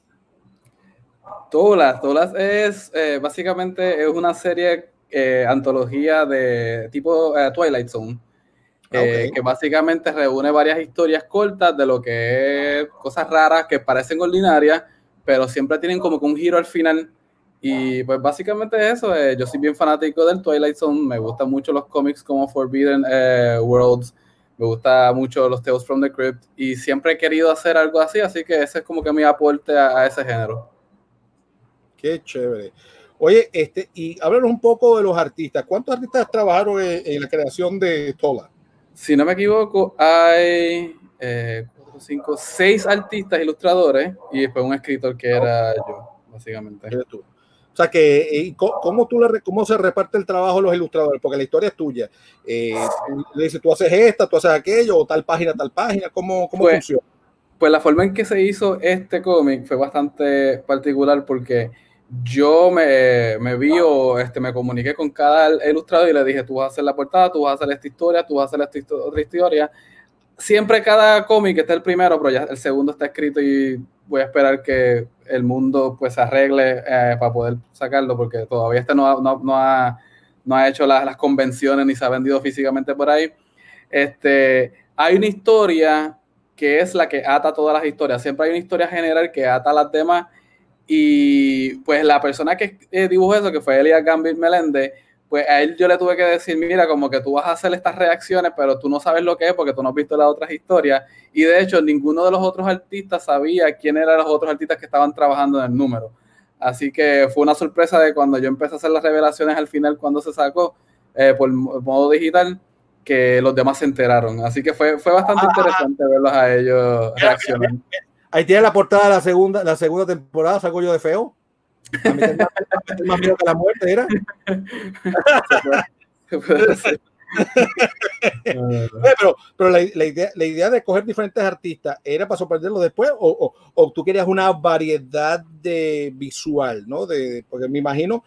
Tolas, Tolas es eh, básicamente es una serie eh, antología de tipo eh, Twilight Zone, que básicamente reúne varias historias cortas de lo que es cosas raras que parecen ordinarias, pero siempre tienen como que un giro al final. Y pues básicamente es eso. yo soy bien fanático del Twilight Zone, me gustan mucho los cómics como Forbidden Worlds, me gusta mucho los Tales from the Crypt y siempre he querido hacer algo así, así que ese es como que mi aporte a- a ese género. Qué chévere. Oye, este, y háblanos un poco de los artistas. ¿Cuántos artistas trabajaron en, en la creación de Tola? Si no me equivoco, hay eh, cuatro, cinco, seis artistas ilustradores y después un escritor que era yo, básicamente. Eres tú. O sea que, eh, ¿cómo, cómo tú le, cómo se reparte el trabajo a los ilustradores? Porque la historia es tuya. Eh, tú le dices, tú haces esta, tú haces aquello, o tal página, tal página. ¿Cómo, cómo Pues, funciona? Pues la forma en que se hizo este cómic fue bastante particular porque yo me, me vi o este, me comuniqué con cada ilustrador y le dije, tú vas a hacer la portada, tú vas a hacer esta historia, tú vas a hacer esta histo- otra historia. siempre cada cómic está el primero, pero ya el segundo está escrito y voy a esperar que el mundo pues se arregle eh, para poder sacarlo, porque todavía este no ha, no, ha, no ha hecho las, las, convenciones ni se ha vendido físicamente por ahí. Este, hay una historia que es la que ata todas las historias. Siempre hay una historia general que ata las demás. Y pues la persona que eh, dibujó eso, que fue Elias Gambit Meléndez, pues a él yo le tuve que decir, mira, como que tú vas a hacer estas reacciones, pero tú no sabes lo que es porque tú no has visto las otras historias. Y de hecho, ninguno de los otros artistas sabía quién eran los otros artistas que estaban trabajando en el número. Así que fue una sorpresa de cuando yo empecé a hacer las revelaciones al final, cuando se sacó eh, por modo digital, que los demás se enteraron. Así que fue, fue bastante ah. interesante verlos a ellos reaccionar. Ahí tiene la portada de la segunda, la segunda temporada, saco yo de feo. A mí más, miedo que la muerte, ¿era? pero, pero la, la, idea, la idea de coger diferentes artistas era para sorprenderlo después o, o, o, tú querías una variedad de visual, ¿no? De, porque me imagino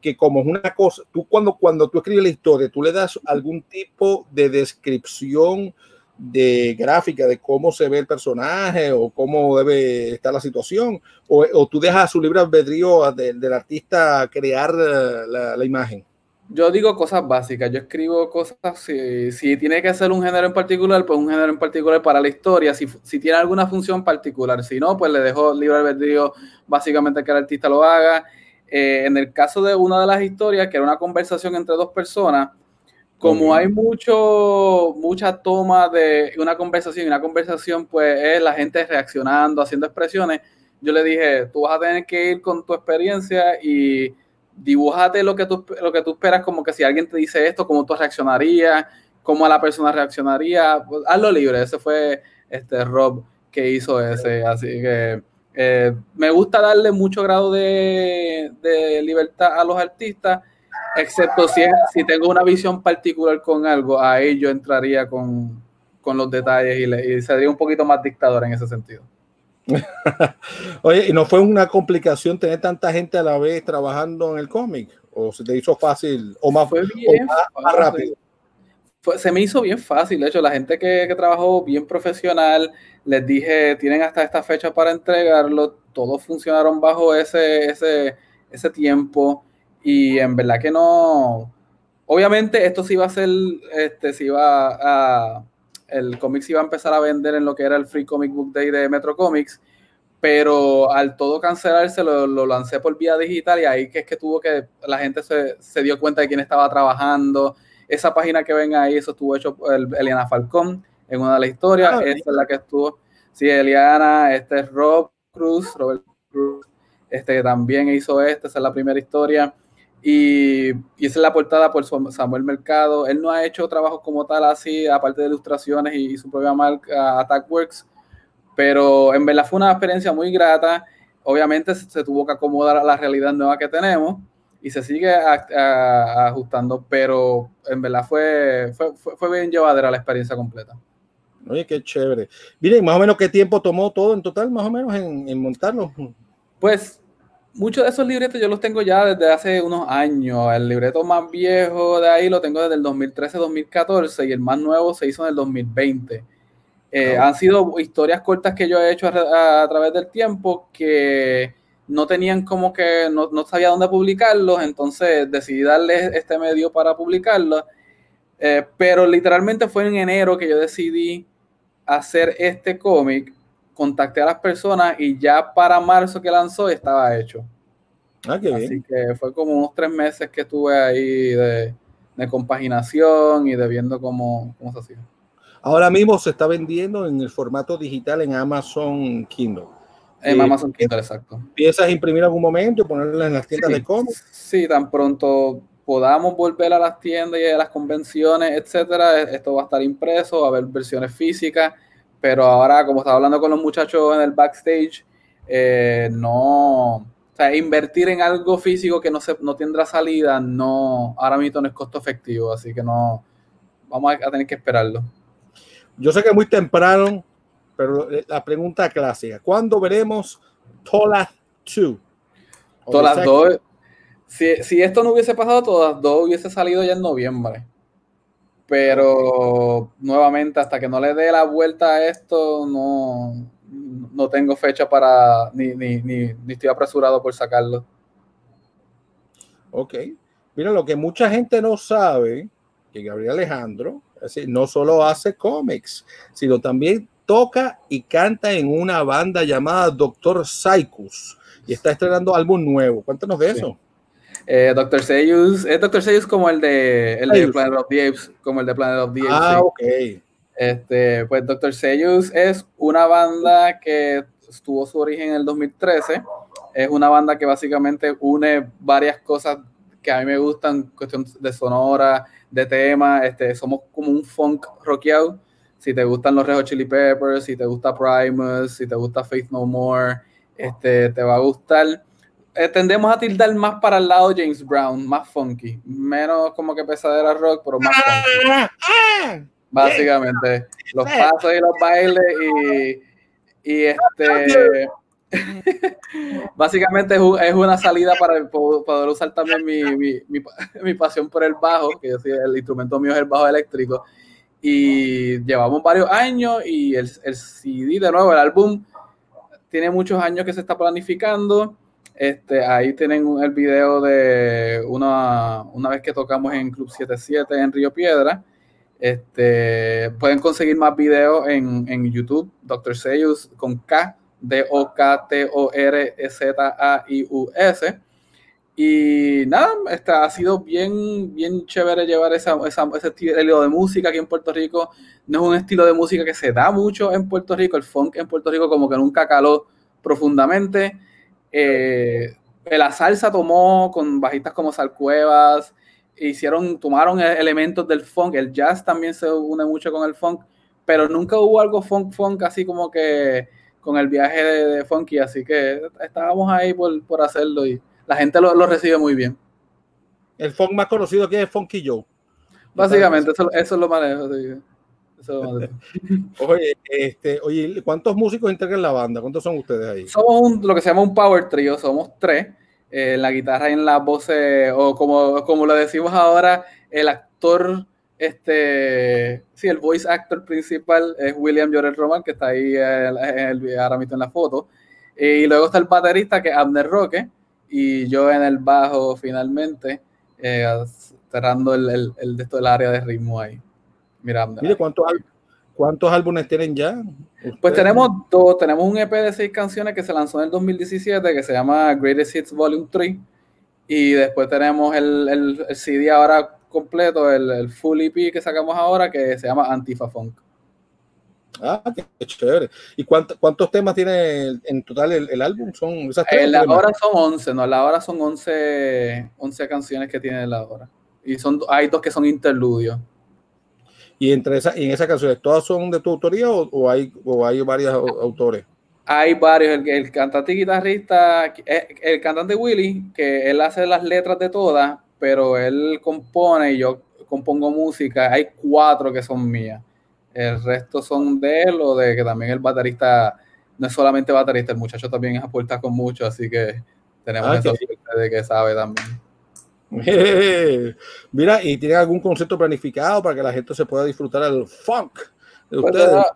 que como es una cosa, tú cuando, cuando tú escribes la historia, tú le das algún tipo de descripción de gráfica de cómo se ve el personaje o cómo debe estar la situación, o, o tú dejas su libre albedrío del artista crear la, la, imagen? Yo digo cosas básicas, yo escribo cosas, si, si, tiene que ser un género en particular, pues un género en particular para la historia, si, si tiene alguna función particular, si no, pues le dejo libre albedrío básicamente que el artista lo haga. Eh, en el caso de una de las historias, que era una conversación entre dos personas, como hay mucho, mucha toma de una conversación y una conversación, pues es la gente reaccionando, haciendo expresiones, yo le dije, tú vas a tener que ir con tu experiencia y dibújate lo que tú, lo que tú esperas, como que si alguien te dice esto, cómo tú reaccionarías, cómo la persona reaccionaría, pues, hazlo libre. Ese fue este Rob que hizo ese, así que eh, me gusta darle mucho grado de, de libertad a los artistas Excepto si, si tengo una visión particular con algo, ahí yo entraría con, con los detalles y, le, y sería un poquito más dictador en ese sentido. Oye, ¿y no fue una complicación tener tanta gente a la vez trabajando en el cómic? ¿O se te hizo fácil o más, fue bien, o más, rápido? Fue, se me hizo bien fácil. De hecho, la gente que, que, trabajó bien profesional, les dije, tienen hasta esta fecha para entregarlo. Todos funcionaron bajo ese, ese, ese tiempo. Y en verdad que no. Obviamente, esto sí iba a ser. Este, se iba a. El cómic se iba a empezar a vender en lo que era el Free Comic Book Day de Metro Comics. Pero al todo cancelarse, lo, lo lancé por vía digital y ahí que es que tuvo que. La gente se, se dio cuenta de quién estaba trabajando. Esa página que ven ahí, eso estuvo hecho por Eliana Falcón en una de las historias. Ah, Esta es la que estuvo. Sí, Eliana, este es Rob Cruz, Robert Cruz, este también hizo esta, esa es la primera historia. Y, y, esa es la portada por Samuel Mercado. Él no ha hecho trabajo como tal así, aparte de ilustraciones y, y su propia marca AttackWorks, pero en verdad fue una experiencia muy grata. Obviamente se, se tuvo que acomodar a la realidad nueva que tenemos y se sigue a, a, ajustando, pero en verdad fue, fue, fue, fue, bien llevadera la experiencia completa. Oye, qué chévere. Miren, más o menos qué tiempo tomó todo en total, más o menos en, en montarlo. Pues muchos de esos libretos yo los tengo ya desde hace unos años. El libreto más viejo de ahí lo tengo desde el 2013-2014 y el más nuevo se hizo en el 2020. Eh, oh. Han sido historias cortas que yo he hecho a, a, través del tiempo que no tenían como que, no, no, sabía dónde publicarlos, entonces decidí darles este medio para publicarlos. Eh, pero literalmente fue en enero que yo decidí hacer este cómic contacté a las personas y ya para marzo que lanzó estaba hecho. Ah, qué Así bien. que fue como unos tres meses que estuve ahí de, de compaginación y de viendo cómo, cómo se hacía. Ahora mismo se está vendiendo en el formato digital en Amazon Kindle. En eh, Amazon Kindle, exacto. ¿Piensas imprimir algún momento y ponerla en las tiendas sí, de cómics? Sí, tan pronto podamos volver a las tiendas y a las convenciones, etcétera, esto va a estar impreso, va a haber versiones físicas pero ahora, como estaba hablando con los muchachos en el backstage, eh, no, o sea, invertir en algo físico que no, se, no tendrá salida, no, ahora mismo no es costo efectivo, así que no, vamos a, a tener que esperarlo. Yo sé que es muy temprano, pero la pregunta clásica, ¿cuándo veremos Tolas 2? Todas 2, si, si esto no hubiese pasado, todas dos hubiese salido ya en noviembre pero nuevamente hasta que no le dé la vuelta a esto, no, no tengo fecha para, ni, ni, ni, ni estoy apresurado por sacarlo. Ok. Mira, lo que mucha gente no sabe, que Gabriel Alejandro, es decir, no solo hace cómics, sino también toca y canta en una banda llamada Doctor Psychus y está estrenando álbum nuevo. Cuéntanos de eso. Eh, Doctor Seyus, es Doctor Seyus como el de, el de Planet of the Apes, como el de Planet of the Apes. Ah, sí. ok. Este, pues Doctor Seyus es una banda que tuvo su origen en el 2013. Es una banda que básicamente une varias cosas que a mí me gustan, cuestión de sonora, de tema. Este, somos como un funk rockeado. Si te gustan los Red Hot Chili Peppers, si te gusta Primus, si te gusta Faith No More, este, te va a gustar. Eh, tendemos a tildar más para el lado James Brown, más funky, menos como que pesadera rock, pero más funky. Básicamente, los pasos y los bailes y, y este básicamente es, un- es una salida para po- poder usar también mi, mi, mi, mi pasión por el bajo, que soy- el instrumento mío es el bajo eléctrico. Y llevamos varios años y el, el CD, de nuevo, el álbum tiene muchos años que se está planificando. Este, ahí tienen un- el video de una, una vez que tocamos en Club 77 en Río Piedra. Este, pueden conseguir más videos en, en YouTube, Dr. Seyus con K, D-O-K-T-O-R-Z-A-I-U-S. Y nada, este, ha sido bien, bien chévere llevar ese estilo de música aquí en Puerto Rico. No es un estilo de música que se da mucho en Puerto Rico. El funk en Puerto Rico como que nunca caló profundamente. Eh, la salsa tomó con bajistas como Salcuevas, hicieron, tomaron e- elementos del funk, el jazz también se une mucho con el funk, pero nunca hubo algo funk funk así como que con el viaje de, de funky, así que estábamos ahí por, por hacerlo y la gente lo, lo recibe muy bien. El funk más conocido que es Funky Joe. Básicamente, eso, eso es lo manejo. sí. Eso lo manejo. Oye, este, oye, ¿cuántos músicos integran la banda? ¿Cuántos son ustedes ahí? Somos un, lo que se llama un power trio, somos tres. eh, en la guitarra y en las voces, o como, como lo decimos ahora, el actor, este, sí, el voice actor principal es William Llorel Roman, que está ahí eh, en el- ahora mismo en la foto. Y luego está el baterista, que es Abner Roque, y yo en el bajo finalmente, eh, cerrando el, el, el, el área de ritmo ahí. Mira, Abner. Mire, ¿cuántos, ¿cuántos álbumes tienen ya? Pues tenemos dos, tenemos un EP de seis canciones que se lanzó en el 2017 que se llama Greatest Hits Volume 3 y después tenemos el, el- el CD ahora completo, el, el full EP que sacamos ahora que se llama Antifa Funk. Ah, qué chévere. ¿Y cuánto- cuántos temas tiene en total el, el álbum? ¿Son esas tres? La hora son 11, no, la hora son 11, 11 canciones que tiene la hora. Y son, hay dos que son interludios. ¿Y entre esas, y en esas canciones, todas son de tu autoría o, o hay, o hay varios au- autores? Hay varios, el, el cantante y guitarrista, eh, el cantante Willy, que él hace las letras de todas, pero él compone y yo compongo música. Hay cuatro que son mías. El resto son de él o de que también el baterista, no es solamente baterista, el muchacho también aporta con mucho, así que tenemos Ah, esa suerte de que sabe también. Mira, ¿y tienen algún concepto planificado para que la gente se pueda disfrutar el funk de Pues, ustedes?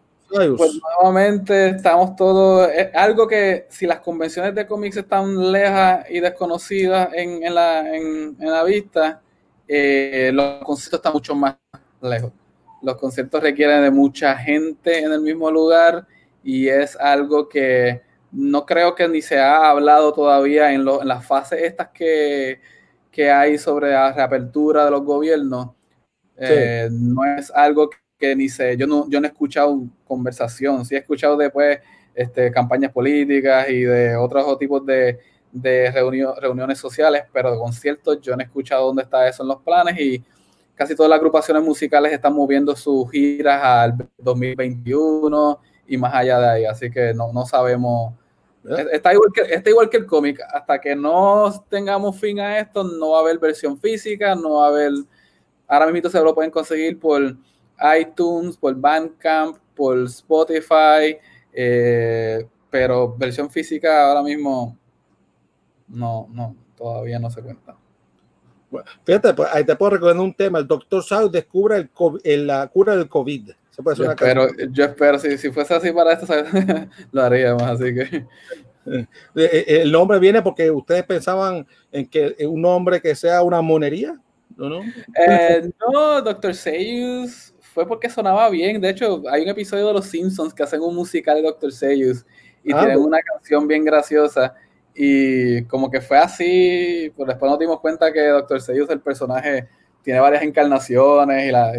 Pues nuevamente estamos todos, es algo que si las convenciones de cómics están lejas y desconocidas en, en la, en, en la vista, eh, los conciertos están mucho más lejos. Los conciertos requieren de mucha gente en el mismo lugar y es algo que no creo que ni se ha hablado todavía en, lo- en las fases estas que, que hay sobre la reapertura de los gobiernos. Eh, no es algo que ni sé, yo no, yo no he escuchado conversación, sí he escuchado después este, campañas políticas y de otros tipos de, de reunio- reuniones sociales, pero de conciertos yo no he escuchado dónde está eso en los planes y casi todas las agrupaciones musicales están moviendo sus giras al 2021 y más allá de ahí, así que no, no sabemos. ¿Eh? Está igual, que, está igual que el cómic, hasta que no tengamos fin a esto, no va a haber versión física, no va a haber ahora mismo se lo pueden conseguir por iTunes, por Bandcamp, por Spotify, eh, pero versión física ahora mismo no, no, todavía no se cuenta. Fíjate, pues, ahí te puedo recomendar un tema. El doctor South descubre el, el, la cura del COVID. Se puede yo, espero, yo espero, si, si fuese así para esto, lo haríamos, así que... Eh, eh, el nombre viene porque ustedes pensaban en que un nombre que sea una monería, ¿no? No, eh, no Dr. Seuss fue porque sonaba bien. De hecho, hay un episodio de Los Simpsons que hacen un musical de Dr. Seuss y ah, tienen una canción bien graciosa. Y como que fue así, pues después nos dimos cuenta que Dr. Seuss, el personaje, tiene varias encarnaciones y, la,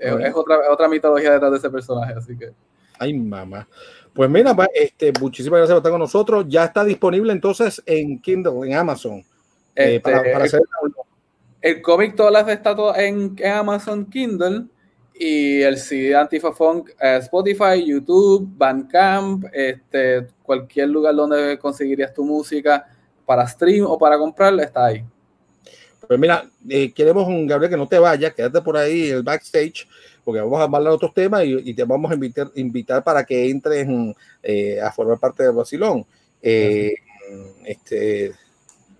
es, otra, otra mitología detrás de ese personaje, así que... Ay, mamá. Pues mira, este, muchísimas gracias por estar con nosotros. Ya está disponible entonces en Kindle, en Amazon. Eh, este, para, el, hacer... el cómic todas las está todo en, Amazon Kindle y el CD Antifa Funk, eh, Spotify, YouTube, Bandcamp, este, cualquier lugar donde conseguirías tu música para stream o para comprarla está ahí. Pues mira, eh, queremos un Gabriel que no te vayas, quédate por ahí el backstage porque vamos a hablar de otros temas y, te vamos a invitar, invitar para que entres eh, a formar parte del Basilón. Eh, este,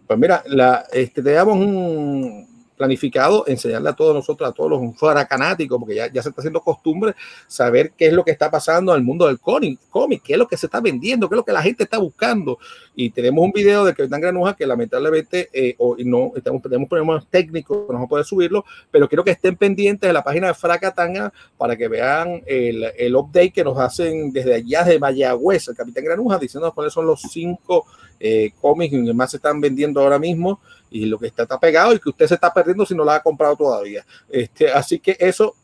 pues mira, la, este, te damos un, planificado enseñarle a todos nosotros, a todos los faracanáticos, porque ya, ya se está haciendo costumbre saber qué es lo que está pasando al mundo del cómic, qué es lo que se está vendiendo, qué es lo que la gente está buscando. Y tenemos un video de Capitán Granuja que lamentablemente eh, no estamos, tenemos problemas técnicos, no vamos a poder subirlo, pero quiero que estén pendientes de la página de Fracatanga para que vean el, el update que nos hacen desde allá de Mayagüez, el Capitán Granuja, diciendo cuáles son los cinco eh, cómics que más se están vendiendo ahora mismo y lo que está, pegado y que usted se está perdiendo si no lo ha comprado todavía. Este, así que eso,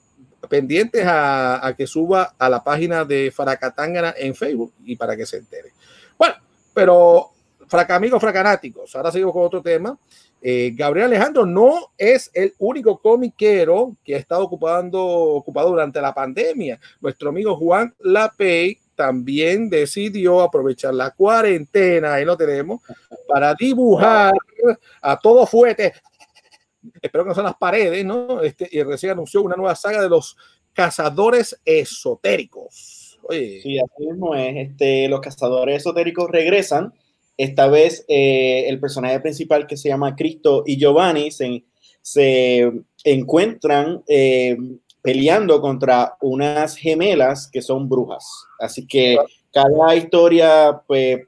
pendientes a, que suba a la página de Fracatangana en Facebook y para que se entere. Bueno, pero fraca amigos fracanáticos, ahora seguimos con otro tema. Eh, Gabriel Alejandro no es el único comiquero que ha estado ocupando, ocupado durante la pandemia. Nuestro amigo Juan Lapey también decidió aprovechar la cuarentena, ahí lo tenemos, para dibujar a todo fuerte. Espero que no sean las paredes, ¿no? Este, y recién anunció una nueva saga de los cazadores esotéricos. Oye. Sí, así mismo es. Este, los cazadores esotéricos regresan. Esta vez eh, el personaje principal que se llama Cristo y Giovanni se, se encuentran eh, peleando contra unas gemelas que son brujas. Así que cada historia, pues,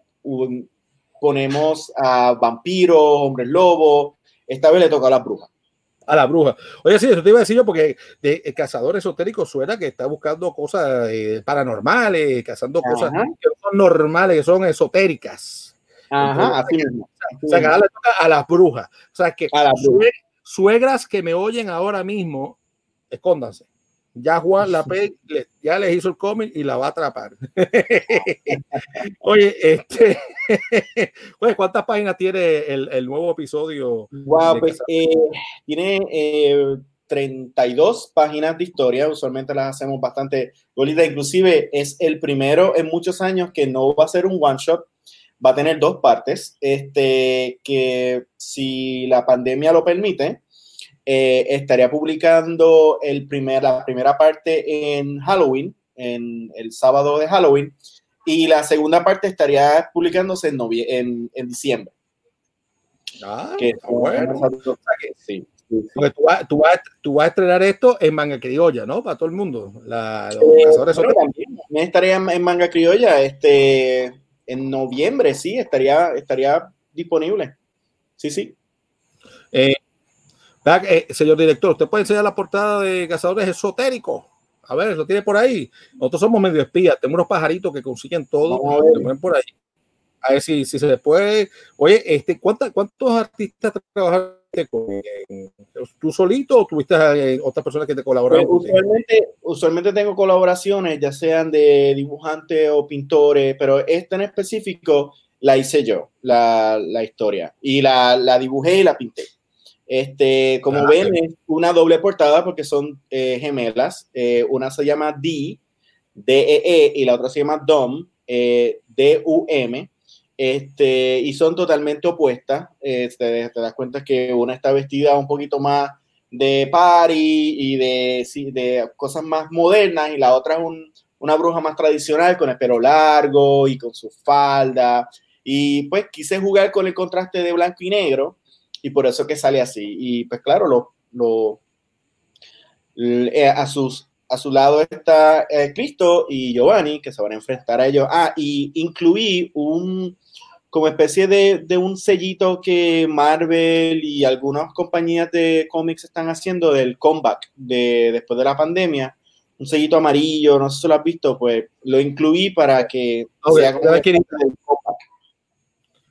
ponemos a vampiros, hombres lobos. Esta vez le toca a la bruja. A la bruja. Oye, sí, eso te iba a decir yo porque de, el cazador esotérico suena que está buscando cosas eh, paranormales, cazando cosas que son normales, que son esotéricas. Ajá, así O sea, que le toca a las brujas. O sea, que suegras que me oyen ahora mismo, escóndanse. Ya Juan la ya les hizo el cómic y la va a atrapar. Oye, este, pues, ¿cuántas páginas tiene el, nuevo episodio? Wow, pues eh, tiene 32 eh, páginas de historia. Usualmente las hacemos bastante bonitas. Inclusive es el primero en muchos años que no va a ser un one shot. Va a tener dos partes. Este, que si la pandemia lo permite, eh, estaría publicando el primer, la primera parte en Halloween, en el sábado de Halloween, y la segunda parte estaría publicándose en, en, en diciembre. Ah, que bueno. sí. Porque tú vas, tú, vas, tú vas, a estrenar esto en manga criolla, ¿no? Para todo el mundo. La, los eh, también, estaría en manga criolla. Este, en noviembre, sí, estaría, estaría disponible. Sí, sí. Eh, eh, señor director, ¿usted puede enseñar la portada de Cazadores Esotéricos? A ver, lo tiene por ahí. Nosotros somos medio espías, tenemos unos pajaritos que consiguen todo, por ahí. A ver si, si se puede. Oye, este, ¿cuántos artistas trabajaste con? ¿Tú solito o tuviste eh, otras personas que te colaboraron? Pues, usualmente, usualmente tengo colaboraciones, ya sean de dibujantes o pintores, pero esta en específico la hice yo, la, la historia. Y la, la dibujé y la pinté. Este, como ah, ven, es una doble portada porque son eh, gemelas. Eh, una se llama D, D-E-E, e, y la otra se llama Dom, eh, D-U-M. Este, y son totalmente opuestas. Este, te das cuenta que una está vestida un poquito más de party y de, de cosas más modernas, y la otra es una bruja más tradicional con el pelo largo y con su falda. Y pues quise jugar con el contraste de blanco y negro y por eso que sale así. Y pues claro, lo, lo, eh, a, sus, a su lado está eh, Cristo y Giovanni, que se van a enfrentar a ellos. Ah, y incluí un, como especie de, de, un sellito que Marvel y algunas compañías de cómics están haciendo del comeback de, después de la pandemia. Un sellito amarillo, no sé si lo has visto, pues lo incluí para que Oye, sea como que...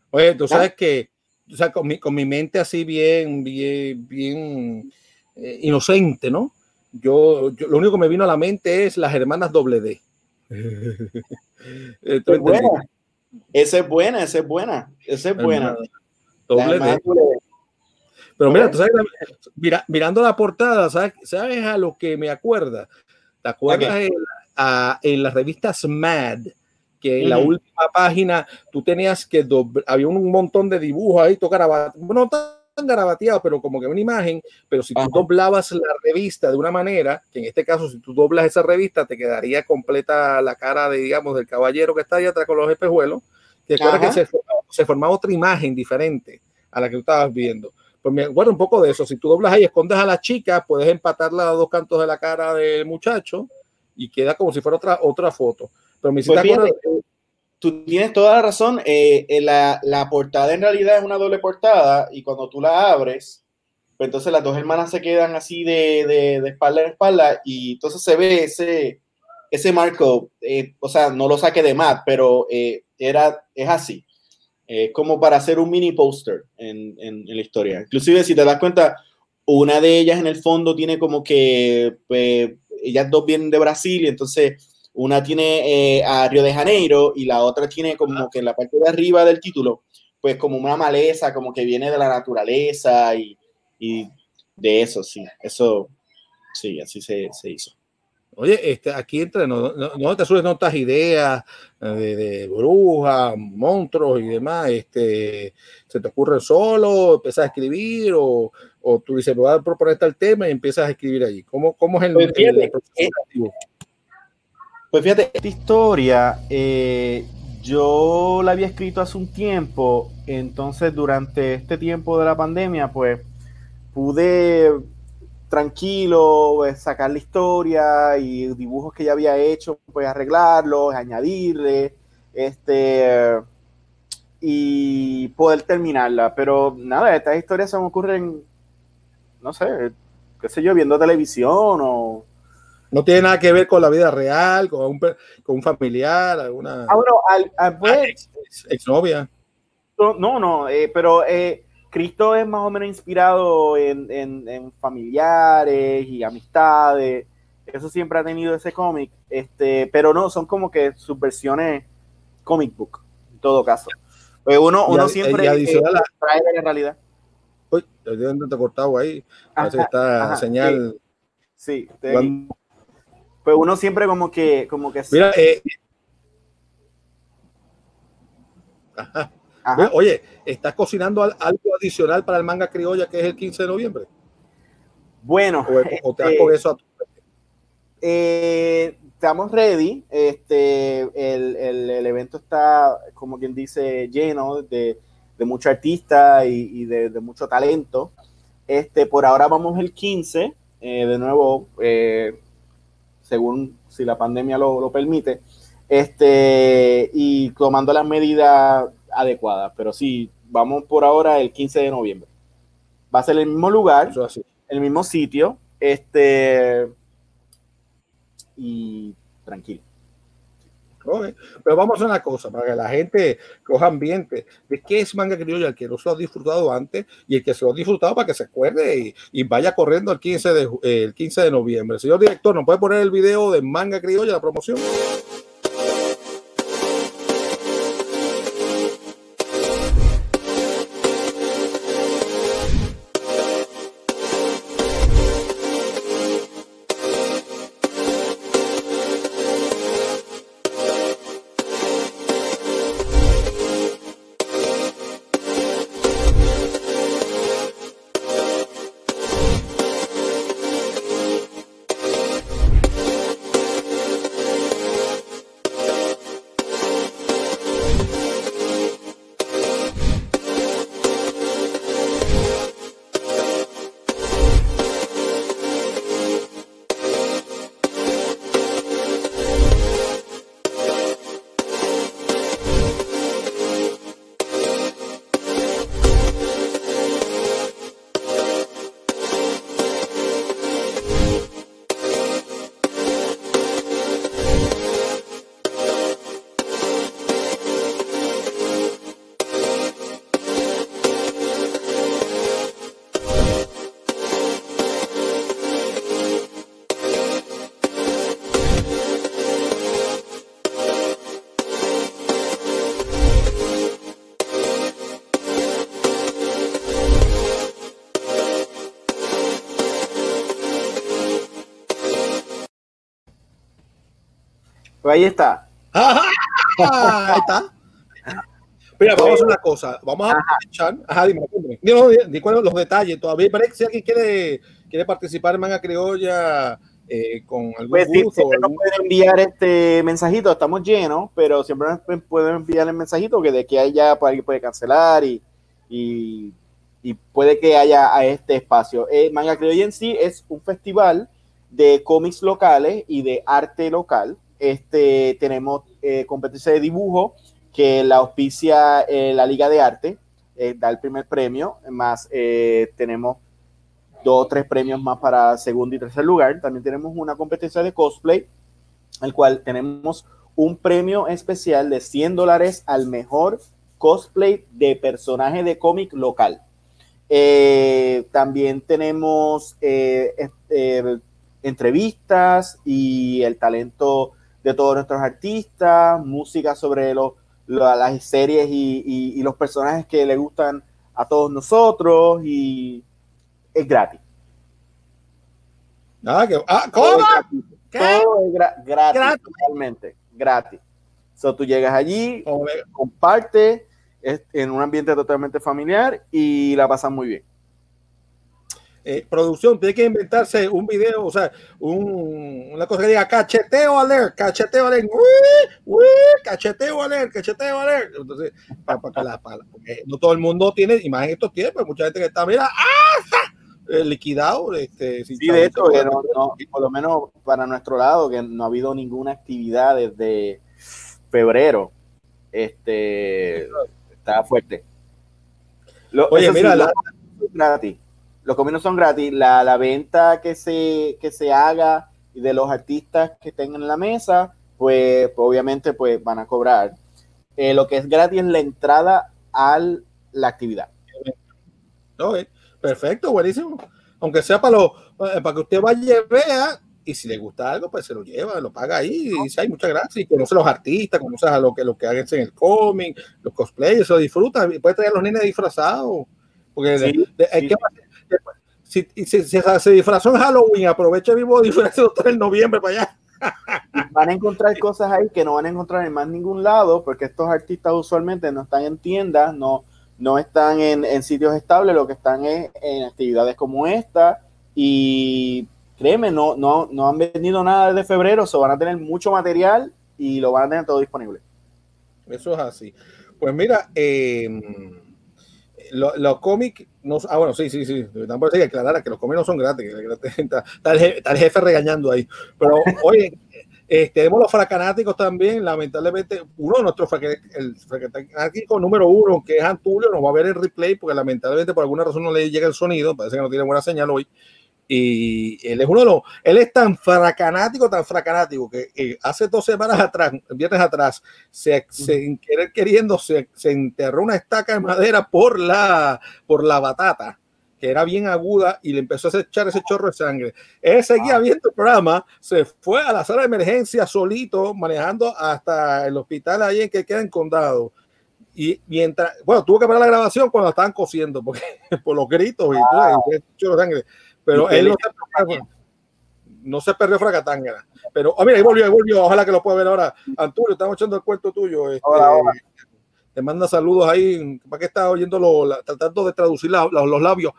Oye, tú sabes ¿Ah? que o sea, con, mi, con mi mente así bien, bien, bien eh, inocente, ¿no? Yo, yo, lo único que me vino a la mente es las hermanas doble D. es buena. Esa es buena, esa es buena, esa es buena. Doble D. Pero mira, tú sabes, mira, mirando la portada, ¿sabes, ¿sabes a lo que me acuerda? ¿Te acuerdas okay. en, a, en las revistas Mad? Que en la última página tú tenías que había un montón de dibujos ahí, todo garabateado, no tan garabateado, pero como que una imagen, pero si tú doblabas la revista de una manera, que en este caso si tú doblas esa revista te quedaría completa la cara de, digamos, del caballero que está ahí atrás con los espejuelos, te acuerdas que se se formaba otra imagen diferente a la que tú estabas viendo. Pues me acuerdo un poco de eso, si tú doblas ahí, escondes a la chica, puedes empatarla a dos cantos de la cara del muchacho y queda como si fuera otra, otra foto. Pero me pues fíjate, tú tienes toda la razón. Eh, eh, la, la, portada en realidad es una doble portada y cuando tú la abres, pues entonces las dos hermanas se quedan así de, de, de espalda en espalda y entonces se ve ese, ese marco, eh, o sea, no lo saqué de más, pero eh, era, es así. Eh, como para hacer un mini póster en, en, en, la historia. Inclusive, si te das cuenta, una de ellas en el fondo tiene como que pues, ellas dos vienen de Brasil y entonces una tiene eh, a Río de Janeiro y la otra tiene como que en la parte de arriba del título, pues como una maleza, como que viene de la naturaleza y, y de eso, sí, eso, sí, así se, se hizo. Oye, este, aquí entre no, no, no te subes notas ideas de, de brujas, monstruos y demás, este, se te ocurre solo, empiezas a escribir o, o tú dices, voy a proponer tal tema y empiezas a escribir allí. ¿Cómo, cómo es el, pues el, el creativo? Pues fíjate, esta historia eh, yo la había escrito hace un tiempo, entonces durante este tiempo de la pandemia, pues pude tranquilo pues, sacar la historia y dibujos que ya había hecho, pues arreglarlos, añadirle, este, y poder terminarla. Pero nada, estas historias se me ocurren, no sé, qué sé yo, viendo televisión o no tiene nada que ver con la vida real, con un, con un familiar, alguna. Ah, bueno, al, al, pues, ex, exnovia. No, no, eh, pero eh, Cristo es más o menos inspirado en, en, en, familiares y amistades. Eso siempre ha tenido ese cómic. Este, pero no, son como que sus versiones comic book, en todo caso. Pues uno, uno y, siempre y eh, trae la realidad. Uy, te he cortado ahí. Que está ajá, señal. Sí, sí pues uno siempre como que, como que... Mira, eh, Ajá. Ajá. Oye, ¿estás cocinando algo adicional para el manga criolla que es el 15 de noviembre? Bueno, o, o te este, con eso a tu... eh, estamos ready. Este, el, el, el, evento está, como quien dice, lleno de, de muchos artistas y, y de, de, mucho talento. Este, por ahora vamos el 15. Eh, de nuevo, eh, según si la pandemia lo, lo permite, este, y tomando las medidas adecuadas. Pero sí, vamos por ahora el 15 de noviembre. Va a ser el mismo lugar, el mismo sitio, este, y tranquilo. Pero vamos a una cosa, para que la gente coja ambiente de qué es manga criolla, el que no se lo ha disfrutado antes y el que se lo ha disfrutado para que se acuerde y, y vaya corriendo el 15, de, eh, el 15 de noviembre. Señor director, ¿nos puede poner el video de manga criolla, la promoción? Pues ahí está. Ajá, ahí está. Mira, vamos a hacer una cosa. Vamos a aprovechar. Ajá, dime, dime. Dime, dime, los detalles. Todavía parece que si alguien quiere, quiere participar en Manga Criolla eh, con algún Pues gusto, siempre nos algún- pueden enviar este mensajito, estamos llenos, pero siempre nos pueden enviar el mensajito que de que haya, pues, alguien puede cancelar y, y, y puede que haya a este espacio. Eh, Manga Criolla en sí es un festival de cómics locales y de arte local. Este, tenemos eh, competencia de dibujo que la auspicia eh, la Liga de Arte, eh, da el primer premio, más tenemos dos o tres premios más para segundo y tercer lugar. También tenemos una competencia de cosplay, el cual tenemos un premio especial de 100 dólares al mejor cosplay de personaje de cómic local. También tenemos entrevistas y el talento de todos nuestros artistas, música sobre los- la- las series y, y- y los personajes que le gustan a todos nosotros y es gratis. Ah, que- ah, Todo ¿Cómo? es gratis. ¿Qué? Todo es gra- gratis, Gratis. totalmente, gratis. So, tú llegas allí, comparte en un ambiente totalmente familiar y la pasan muy bien. Eh, producción tiene que inventarse un video, o sea, un- una cosa que diga cacheteo alert, cacheteo alert, uy, uy, cacheteo alert, cacheteo alert. Entonces, para, que la, para- porque no todo el mundo tiene, y más en estos tiempos, mucha gente que está, mira, ¡ah! eh, liquidado. Este, Sí, de hecho, que no- no, por lo menos para nuestro lado, que no ha habido ninguna actividad desde febrero. Este está fuerte. Lo- Oye, sí, mira, la- son gratis. Los cominos son gratis. La, la venta que se, que se haga y de los artistas que estén en la mesa, pues, pues, obviamente pues van a cobrar. Eh, lo que es gratis es la entrada a la actividad. Ok, Perfecto, buenísimo. Aunque sea para, lo, eh, para que usted vaya y vea, y si le gusta algo, pues se lo lleva, lo paga ahí, y dice, ay, muchas gracias, y conoce a los artistas, conoce a lo que, lo que hagan en el cómic, los cosplayers, se lo disfruta, y puede traer a los nenes disfrazados, porque de- Sí, de- hay sí. que- si, y si- si se disfrazó en Halloween, aprovecha el mismo disfraz en noviembre para allá. van a encontrar cosas ahí que no van a encontrar en más ningún lado, porque estos artistas usualmente no están en tiendas, no, no están en, en sitios estables, lo que están es en actividades como esta. Y créeme, no, no, no han vendido nada desde febrero, so van a tener mucho material y lo van a tener todo disponible. Eso es así. Pues mira, eh, lo- los cómics, no, ah, bueno, sí, sí, sí, tampoco hay que aclarar que los no son gratis, está, está el jefe, regañando ahí. Pero, oye, eh, tenemos los fracanáticos también, lamentablemente, uno de nuestros fraca- el fracanático número uno, que es Antulio, nos va a ver el replay, porque lamentablemente por alguna razón no le llega el sonido, parece que no tiene buena señal hoy. Y él es uno de los, él es tan fracanático, tan fracanático, que hace dos semanas atrás, viernes atrás, se, se sin querer queriendo, se, se enterró una estaca de madera por la, por la batata, que era bien aguda, y le empezó a echar ese chorro de sangre. Él seguía viendo el programa, se fue a la sala de emergencia solito, manejando hasta el hospital ahí en que queda en condado. Y mientras, bueno, tuvo que parar la grabación cuando estaban cosiendo, porque por los gritos y todo, y Pero él no se, perdió, no se perdió Fracatanga. Pero, ah, mira, ahí volvió, ahí volvió. Ojalá que lo pueda ver ahora. Antonio, estamos echando el cuento tuyo. Este, Hola, hola. Te manda saludos ahí. ¿Para qué estás oyendo lo- la- tratando de traducir la- la- los labios?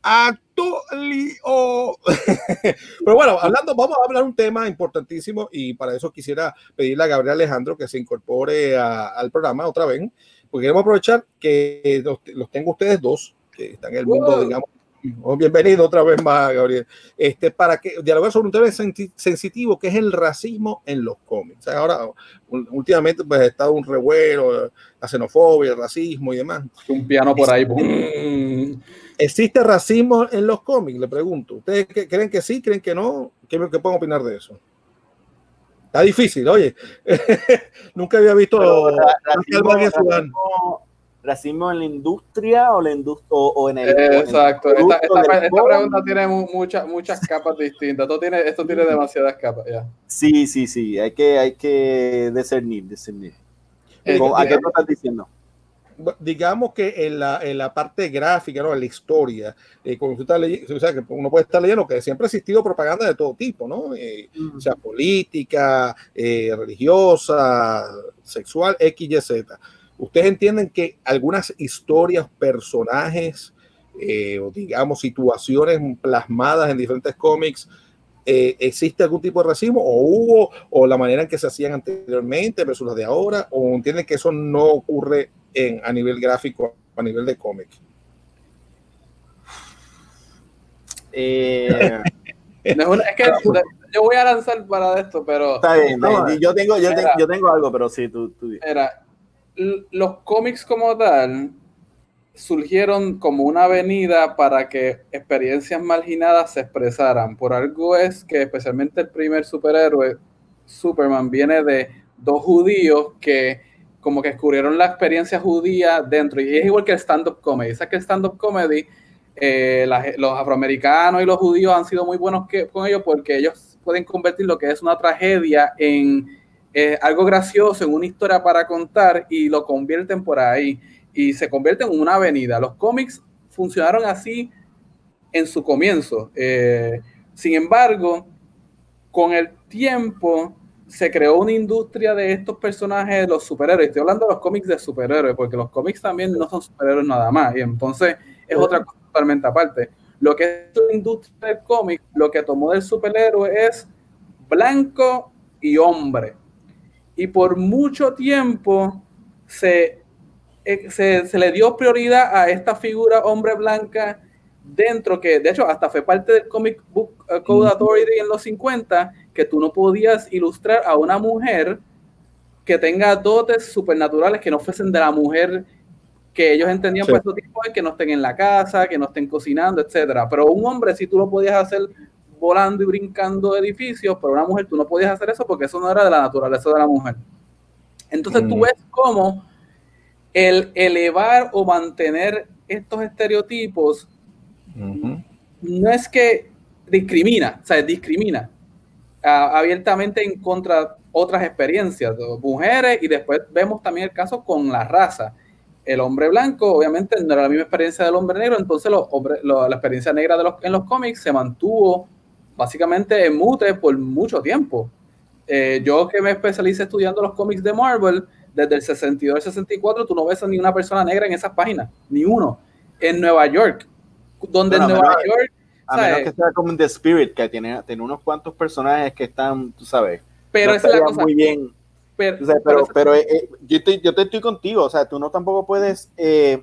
Antolio. Pero bueno, hablando, vamos a hablar un tema importantísimo y para eso quisiera pedirle a Gabriel Alejandro que se incorpore a- al programa otra vez, porque queremos aprovechar que los, los tengo ustedes dos, que están en el mundo, Wow. digamos. Oh, bienvenido otra vez más, Gabriel. Este, para que dialogar sobre un tema sensitivo que es el racismo en los cómics. Ahora, últimamente, pues ha estado un revuelo, la xenofobia, el racismo y demás. Un piano por ahí. boom. ¿Existe racismo en los cómics? Le pregunto. ¿Ustedes creen que sí? ¿Creen que no? ¿Qué, qué pueden opinar de eso? Está difícil, oye. Nunca había visto Pero, racismo racismo- racismo en la industria o, la indus- o, o en el. o en el Exacto. Esta, pregunta tiene mu- muchas muchas capas distintas. Esto tiene, esto tiene demasiadas capas. ya. Sí, sí, sí. Hay que, hay que discernir, discernir. Eh, ¿Cómo- ¿A eh, qué tú estás diciendo? digamos que en la, en la parte gráfica, ¿no? en la historia, eh, cuando está leyendo, o sea, que uno puede estar leyendo que siempre ha existido propaganda de todo tipo, ¿no? Eh, O sea, política, eh, religiosa, sexual, X, Y, Z. ¿Ustedes entienden que algunas historias, personajes, eh, o digamos, situaciones plasmadas en diferentes cómics, eh, ¿existe algún tipo de racismo o hubo o la manera en que se hacían anteriormente versus las de ahora o entienden que eso no ocurre en, a nivel gráfico, a nivel de cómic? Eh, No, es que yo voy a lanzar para esto, pero está bien, No, yo, tengo, yo, tengo, yo tengo algo, pero sí, tú, tú. Era, los cómics como tal surgieron como una avenida para que experiencias marginadas se expresaran. Por algo es que especialmente el primer superhéroe, Superman, viene de dos judíos que como que descubrieron la experiencia judía dentro. Y es igual que el stand-up comedy. ¿Sabes que el stand-up comedy, eh, los afroamericanos y los judíos han sido muy buenos con ellos porque ellos pueden convertir lo que es una tragedia en eh, algo gracioso, en una historia para contar y lo convierten por ahí y se convierten en una avenida. Los cómics funcionaron así en su comienzo. Eh, sin embargo, con el tiempo se creó una industria de estos personajes, de los superhéroes. Estoy hablando de los cómics de superhéroes, porque los cómics también no son superhéroes nada más. Y entonces es otra cosa totalmente aparte. Lo que es la industria del cómic, lo que tomó del superhéroe es blanco y hombre. Y por mucho tiempo se, eh, se, se le dio prioridad a esta figura hombre blanca dentro que, de hecho, hasta fue parte del Comic Book eh, Code Authority en los 50, que tú no podías ilustrar a una mujer que tenga dotes supernaturales que no fuesen de la mujer que ellos entendían Sí. por que no estén en la casa, que no estén cocinando, etcétera. Pero un hombre sí tú lo podías hacer volando y brincando edificios, pero una mujer tú no podías hacer eso porque eso no era de la naturaleza de la mujer. Entonces tú Mm. ves cómo el elevar o mantener estos estereotipos no es que discrimina, o sea, discrimina ah, abiertamente en contra otras experiencias, de mujeres, y después vemos también el caso con la raza. El hombre blanco, obviamente, no era la misma experiencia del hombre negro, entonces los hombres- la experiencia negra de los, en los cómics se mantuvo básicamente en mute por mucho tiempo. Eh, yo que me especialicé estudiando los cómics de Marvel, desde el 62 al 64, tú no ves a ni una persona negra en esas páginas, ni uno. En Nueva York, donde Bueno, en Nueva menos- York A ¿sabes? menos que sea como en The Spirit, que tiene, tiene unos cuantos personajes que están, tú sabes, Pero no esa es la cosa. muy bien. Pero, O sea, pero pero eh, eh, yo, estoy, yo te estoy contigo, o sea, tú no tampoco puedes... eh,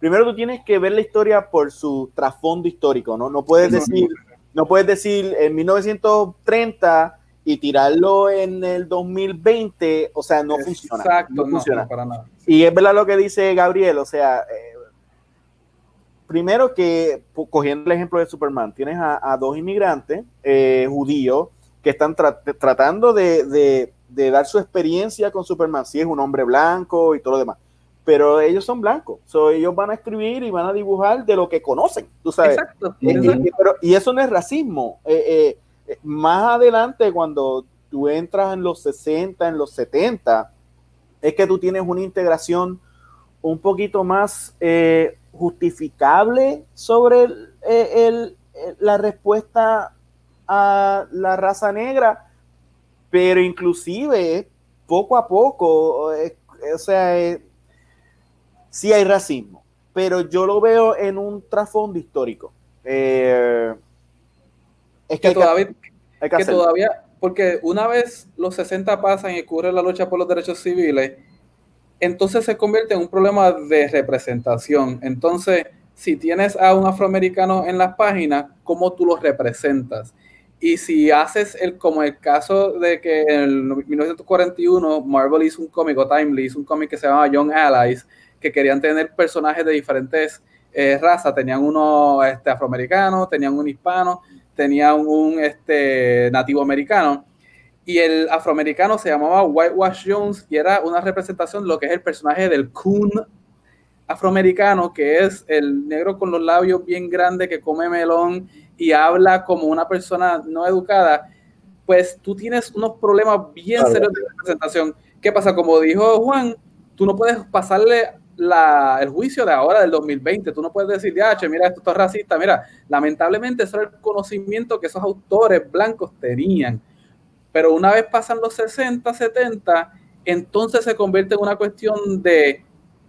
primero tú tienes que ver la historia por su trasfondo histórico, ¿no? No puedes decir, no puedes decir en 1930 y tirarlo en el 2020, o sea, no funciona. Exacto, no no, funciona. no, para nada. Y es verdad lo que dice Gabriel, o sea, eh, primero que, cogiendo el ejemplo de Superman, tienes a, a dos inmigrantes eh, judíos que están tra- tratando de, de- de dar su experiencia con Superman, si es un hombre blanco y todo lo demás, pero ellos son blancos, so, ellos van a escribir y van a dibujar de lo que conocen, tú sabes. Exacto. Y- exacto. y, pero- y eso no es racismo. Eh, eh, eh, más adelante, cuando tú entras en los 60, en los 70, es que tú tienes una integración un poquito más eh, justificable sobre el- eh, el- eh, la respuesta a la raza negra, pero inclusive poco a poco, eh, o sea, eh, sí hay racismo, pero yo lo veo en un trasfondo histórico. Eh, es que, todavía, hay que que hacerlo. todavía, porque una vez los 60 pasan y ocurre la lucha por los derechos civiles, entonces se convierte en un problema de representación. Entonces, si tienes a un afroamericano en las páginas, ¿cómo tú lo representas? Y si haces el, como el caso de que en el 1941 Marvel hizo un cómic, o Timely hizo un cómic que se llamaba Young Allies, que querían tener personajes de diferentes eh, razas. Tenían uno este, afroamericano, tenían un hispano, tenían un este, nativo americano. Y el afroamericano se llamaba Whitewash Jones y era una representación de lo que es el personaje del coon afroamericano, que es el negro con los labios bien grandes que come melón y habla como una persona no educada, pues tú tienes unos problemas bien serios de representación. ¿Qué pasa? Como dijo Juan, tú no puedes pasarle el juicio de ahora, del 2020. Tú no puedes decir, ya, mira, esto es racista. Mira, lamentablemente eso era el conocimiento que esos autores blancos tenían. Pero una vez pasan los 60, 70, entonces se convierte en una cuestión de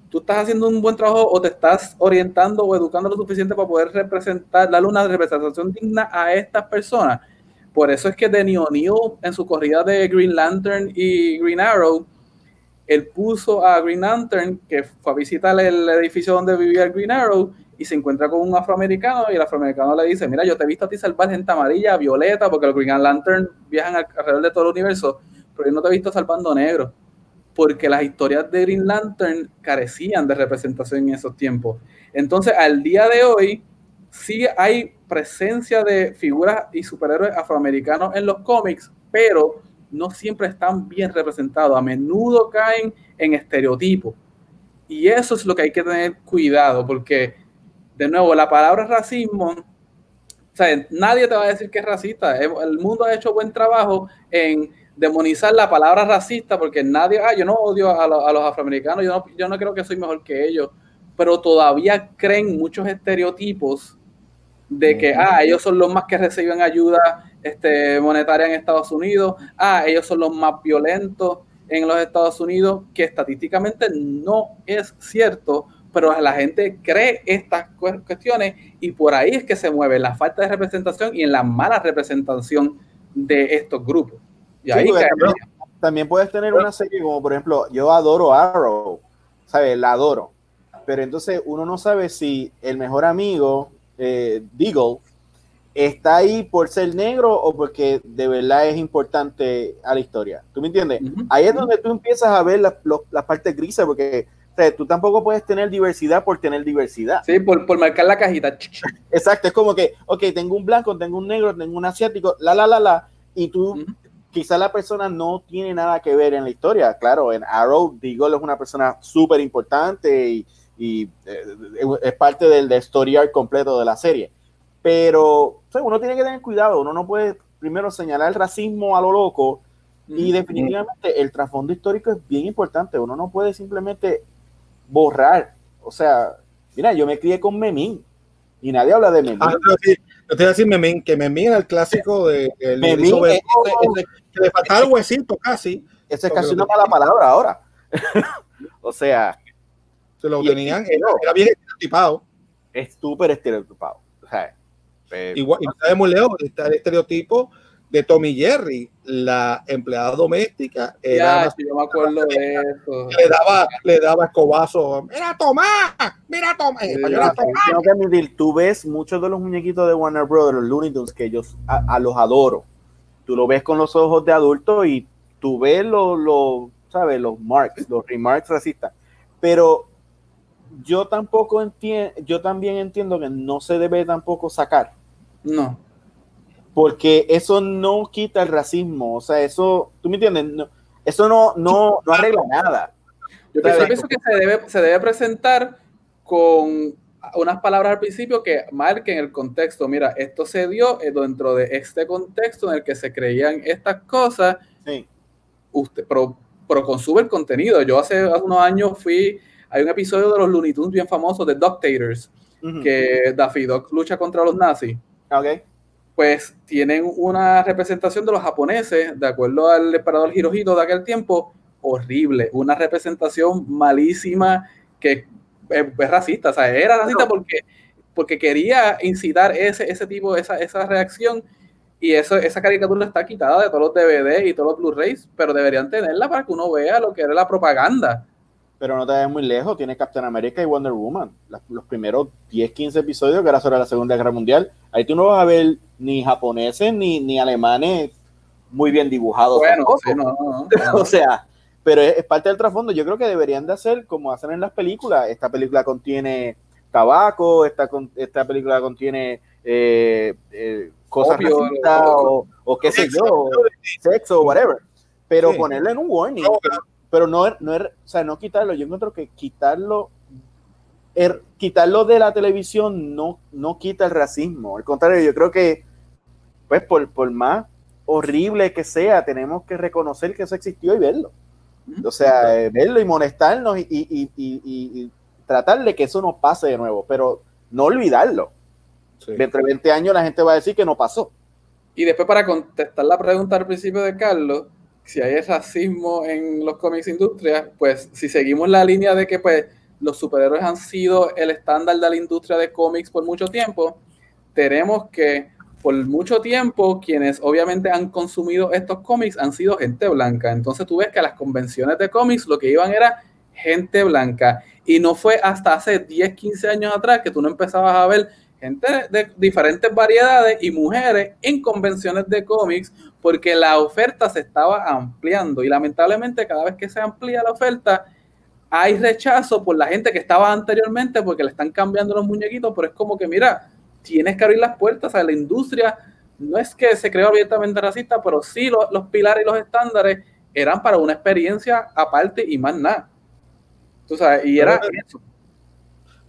tú estás haciendo un buen trabajo o te estás orientando o educando lo suficiente para poder representar, darle una representación digna a estas personas. Por eso es que Denny O'Neill en su corrida de Green Lantern y Green Arrow, él puso a Green Lantern, que fue a visitar el edificio donde vivía el Green Arrow, y se encuentra con un afroamericano, y el afroamericano le dice, mira, yo te he visto a ti salvar gente amarilla, violeta, porque los Green Lantern viajan alrededor de todo el universo, pero yo no te he visto salvando negro porque las historias de Green Lantern carecían de representación en esos tiempos. Entonces, al día de hoy, sí hay presencia de figuras y superhéroes afroamericanos en los cómics, pero no siempre están bien representados. A menudo caen en estereotipos. Y eso es lo que hay que tener cuidado, porque, de nuevo, la palabra racismo, o sea, nadie te va a decir que es racista. El mundo ha hecho buen trabajo en demonizar la palabra racista porque nadie, ah, yo no odio a, los afroamericanos, yo no, yo no creo que soy mejor que ellos, pero todavía creen muchos estereotipos de que, ah, ellos son los más que reciben ayuda este, monetaria en Estados Unidos, ah, ellos son los más violentos en los Estados Unidos, que estadísticamente no es cierto, pero la gente cree estas cuestiones y por ahí es que se mueve la falta de representación y en la mala representación de estos grupos también, puedes tener una serie como, por ejemplo, yo adoro Arrow, ¿sabes? La adoro. Pero entonces uno no sabe si el mejor amigo, eh, Deagle, está ahí por ser negro o porque de verdad es importante a la historia. ¿Tú me entiendes? Ahí es donde tú empiezas a ver las la partes grises, porque tú tampoco puedes tener diversidad por tener diversidad. Sí, por, por, marcar la cajita. Exacto, es como que, ok, tengo un blanco, tengo un negro, tengo un asiático, la, la, la, la, y tú quizá la persona no tiene nada que ver en la historia. Claro, en Arrow, Deagle es una persona súper importante y, eh, es parte del, del story arc completo de la serie. Pero uno tiene que tener cuidado, uno no puede primero señalar el racismo a lo loco y definitivamente el trasfondo histórico es bien importante. Uno no puede simplemente borrar. O sea, mira, yo me crié con Memín y nadie habla de Memín. Ah, yo te voy a decir Memín, que Memín era el clásico de el Memín, ese, que le faltaba el huesito casi. Esa es casi una mala palabra ahora. o sea. Se lo tenían, era, bien estereotipado. Es súper estereotipado. O sea, Igual, y sabemos, Leo, está el estereotipo de Tommy Jerry, la empleada doméstica. Era ya, yo me acuerdo de eso. Le daba, le daba escobazo. Mira, Tomás, mira, Tomás. Tengo que admitir, tú ves muchos de los muñequitos de Warner Brothers, los Looney Tunes, que yo a, los adoro. Tú lo ves con los ojos de adulto y tú ves los, lo, ¿sabes? Los marks, los remarks racistas. Pero yo tampoco entiendo, yo también entiendo que no se debe tampoco sacar. No porque eso no quita el racismo, o sea, eso, ¿tú me entiendes? eso no, no, no arregla nada. Yo pienso que se debe, se debe presentar con unas palabras al principio que marquen el contexto. Mira, esto se dio dentro de este contexto en el que se creían estas cosas. Sí. Usted, pero, pero consume el contenido. Yo hace, unos años fui, hay un episodio de los Looney Tunes bien famoso de Doctators, que Daffy Duck lucha contra los nazis. Okay pues tienen una representación de los japoneses, de acuerdo al emperador Hirohito de aquel tiempo, horrible, una representación malísima que es, racista, o sea, era racista porque, porque quería incitar ese, ese tipo, esa, esa reacción y eso, esa caricatura está quitada de todos los DVD y todos los Blu-rays, pero deberían tenerla para que uno vea lo que era la propaganda. Pero no te vayas muy lejos, tiene Captain America y Wonder Woman, los primeros 10, 15 episodios que era sobre la Segunda Guerra Mundial. Ahí tú no vas a ver ni japoneses ni, ni alemanes muy bien dibujados. Bueno, o sea, pero es, parte del trasfondo. Yo creo que deberían de hacer como hacen en las películas. Esta película contiene tabaco, esta, esta película contiene eh, eh, cosas o, o, qué sé yo, sexo o whatever. Pero ponerle en un warning. pero, no, no, o sea, no quitarlo. Yo encuentro que quitarlo er, quitarlo de la televisión no, no quita el racismo. Al contrario, yo creo que pues por, por más horrible que sea, tenemos que reconocer que eso existió y verlo. O sea, eh, verlo y molestarnos y, y, y, y, tratar de que eso no pase de nuevo, pero no olvidarlo. Sí. Entre 20 años la gente va a decir que no pasó. Y después para contestar la pregunta al principio de Carlos, si hay racismo en los cómics industrias, pues si seguimos la línea de que pues los superhéroes han sido el estándar de la industria de cómics por mucho tiempo, tenemos que por mucho tiempo quienes obviamente han consumido estos cómics han sido gente blanca. Entonces tú ves que a las convenciones de cómics lo que iban era gente blanca. Y no fue hasta hace 10, 15 años atrás que tú no empezabas a ver gente de diferentes variedades y mujeres en convenciones de cómics porque la oferta se estaba ampliando y lamentablemente cada vez que se amplía la oferta hay rechazo por la gente que estaba anteriormente porque le están cambiando los muñequitos, pero es como que mira, tienes que abrir las puertas a la industria. No es que se creó abiertamente racista, pero sí los, los pilares y los estándares eran para una experiencia aparte y más nada. Tú sabes, y era eso.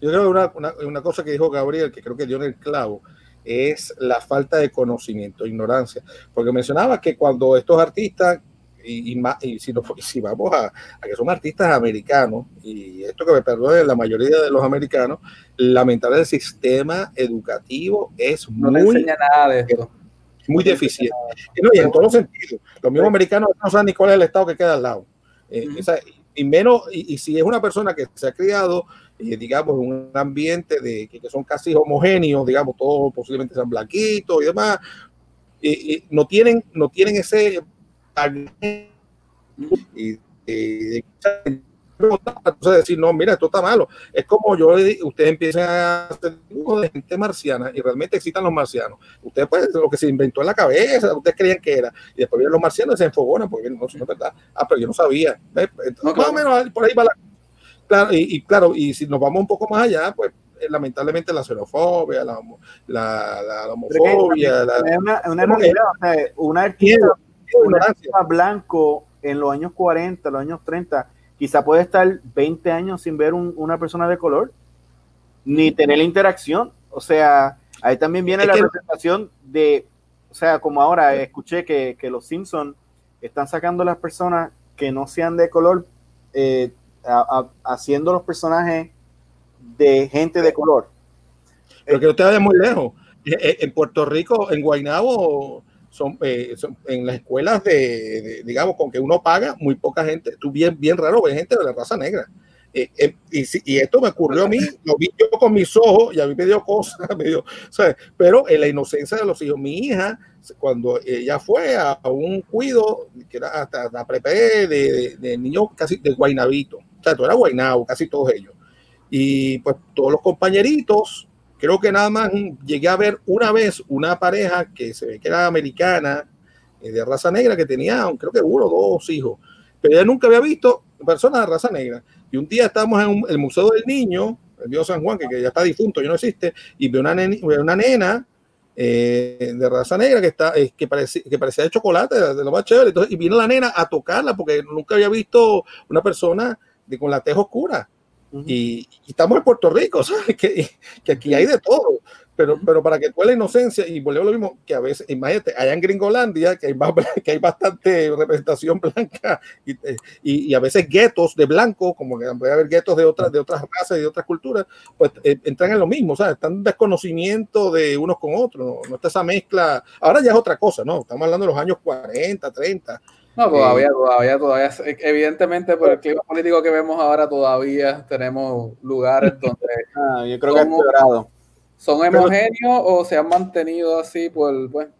Yo creo que una, una, una, cosa que dijo Gabriel, que creo que dio en el clavo, es la falta de conocimiento, ignorancia. Porque mencionaba que cuando estos artistas, y, y, y si, no, si, vamos a, a, que son artistas americanos, y esto que me perdone la mayoría de los americanos, lamentablemente el sistema educativo es no muy... enseña nada de esto. Muy deficiente. Y, no, y en todos los sentidos. Los mismos americanos no saben ni cuál es el estado que queda al lado. Eh, uh -huh. esa, y menos, y, y, si es una persona que se ha criado, eh, digamos, un ambiente de que, son casi homogéneos, digamos, todos posiblemente sean blanquitos y demás, y, no tienen, no tienen ese y, y, entonces decir, no, mira, esto está malo. Es como yo, ustedes empiezan a hacer de gente marciana y realmente excitan los marcianos. Ustedes, pues, lo que se inventó en la cabeza, ustedes creían que era. Y después vienen los marcianos y se enfogonan porque no, no es verdad. Ah, pero yo no sabía. Entonces, no, claro. Más o menos por ahí va la. Claro, y, y, claro, y si nos vamos un poco más allá, pues lamentablemente la xenofobia, la, la, la, homofobia. La, una, una realidad, o sea, una artista, un artista blanco en los años 40, los años 30 quizá puede estar 20 años sin ver un, una persona de color, ni tener la interacción. O sea, ahí también viene es la que... representación de, o sea, como ahora escuché que, que los Simpsons están sacando las personas que no sean de color, eh, haciendo los personajes de gente de color. Pero que usted vaya muy lejos. En Puerto Rico, en Guaynabo, son, eh, son, en las escuelas de, digamos, con que uno paga, muy poca gente, tú bien, bien raro ves gente de la raza negra. Eh, eh, y, esto me ocurrió a mí, lo vi yo con mis ojos y a mí me dio cosas, me dio, ¿sabes? pero en la inocencia de los hijos, mi hija, cuando ella fue a, a un cuido, que era hasta la prepe de, de, de niños casi de Guainabito, o sea, todo era Guainabo, casi todos ellos. Y pues todos los compañeritos creo que nada más llegué a ver una vez una pareja que se ve que era americana, eh, de raza negra, que tenía, creo que uno o dos hijos, pero ella nunca había visto personas de raza negra. Y un día estábamos en el Museo del Niño, el Dios San Juan, que, que, ya está difunto, ya no existe, y veo una, nena, una nena eh, de raza negra que, está, eh, que, parecía, que parecía de chocolate, de, de lo más chévere. Entonces, y vino la nena a tocarla porque nunca había visto una persona de, con la teja oscura. Uh -huh. y, y, estamos en Puerto Rico, ¿sabes? Que, que aquí hay de todo. Pero, pero para que tú la inocencia, y volvemos lo mismo, que a veces, imagínate, allá en Gringolandia, que hay, más, que hay bastante representación blanca, y, y, y a veces guetos de blanco, como que puede haber guetos de otras, de otras razas y de otras culturas, pues eh, entran en lo mismo, ¿sabes? Están en desconocimiento de unos con otros, ¿no? no está esa mezcla. Ahora ya es otra cosa, ¿no? Estamos hablando de los años 40, 30, no, todavía, eh, todavía, todavía. Evidentemente, por el clima político que vemos ahora, todavía tenemos lugares donde. Ah, yo creo somos, que ha ¿Son homogéneos o se han mantenido así por. Bueno.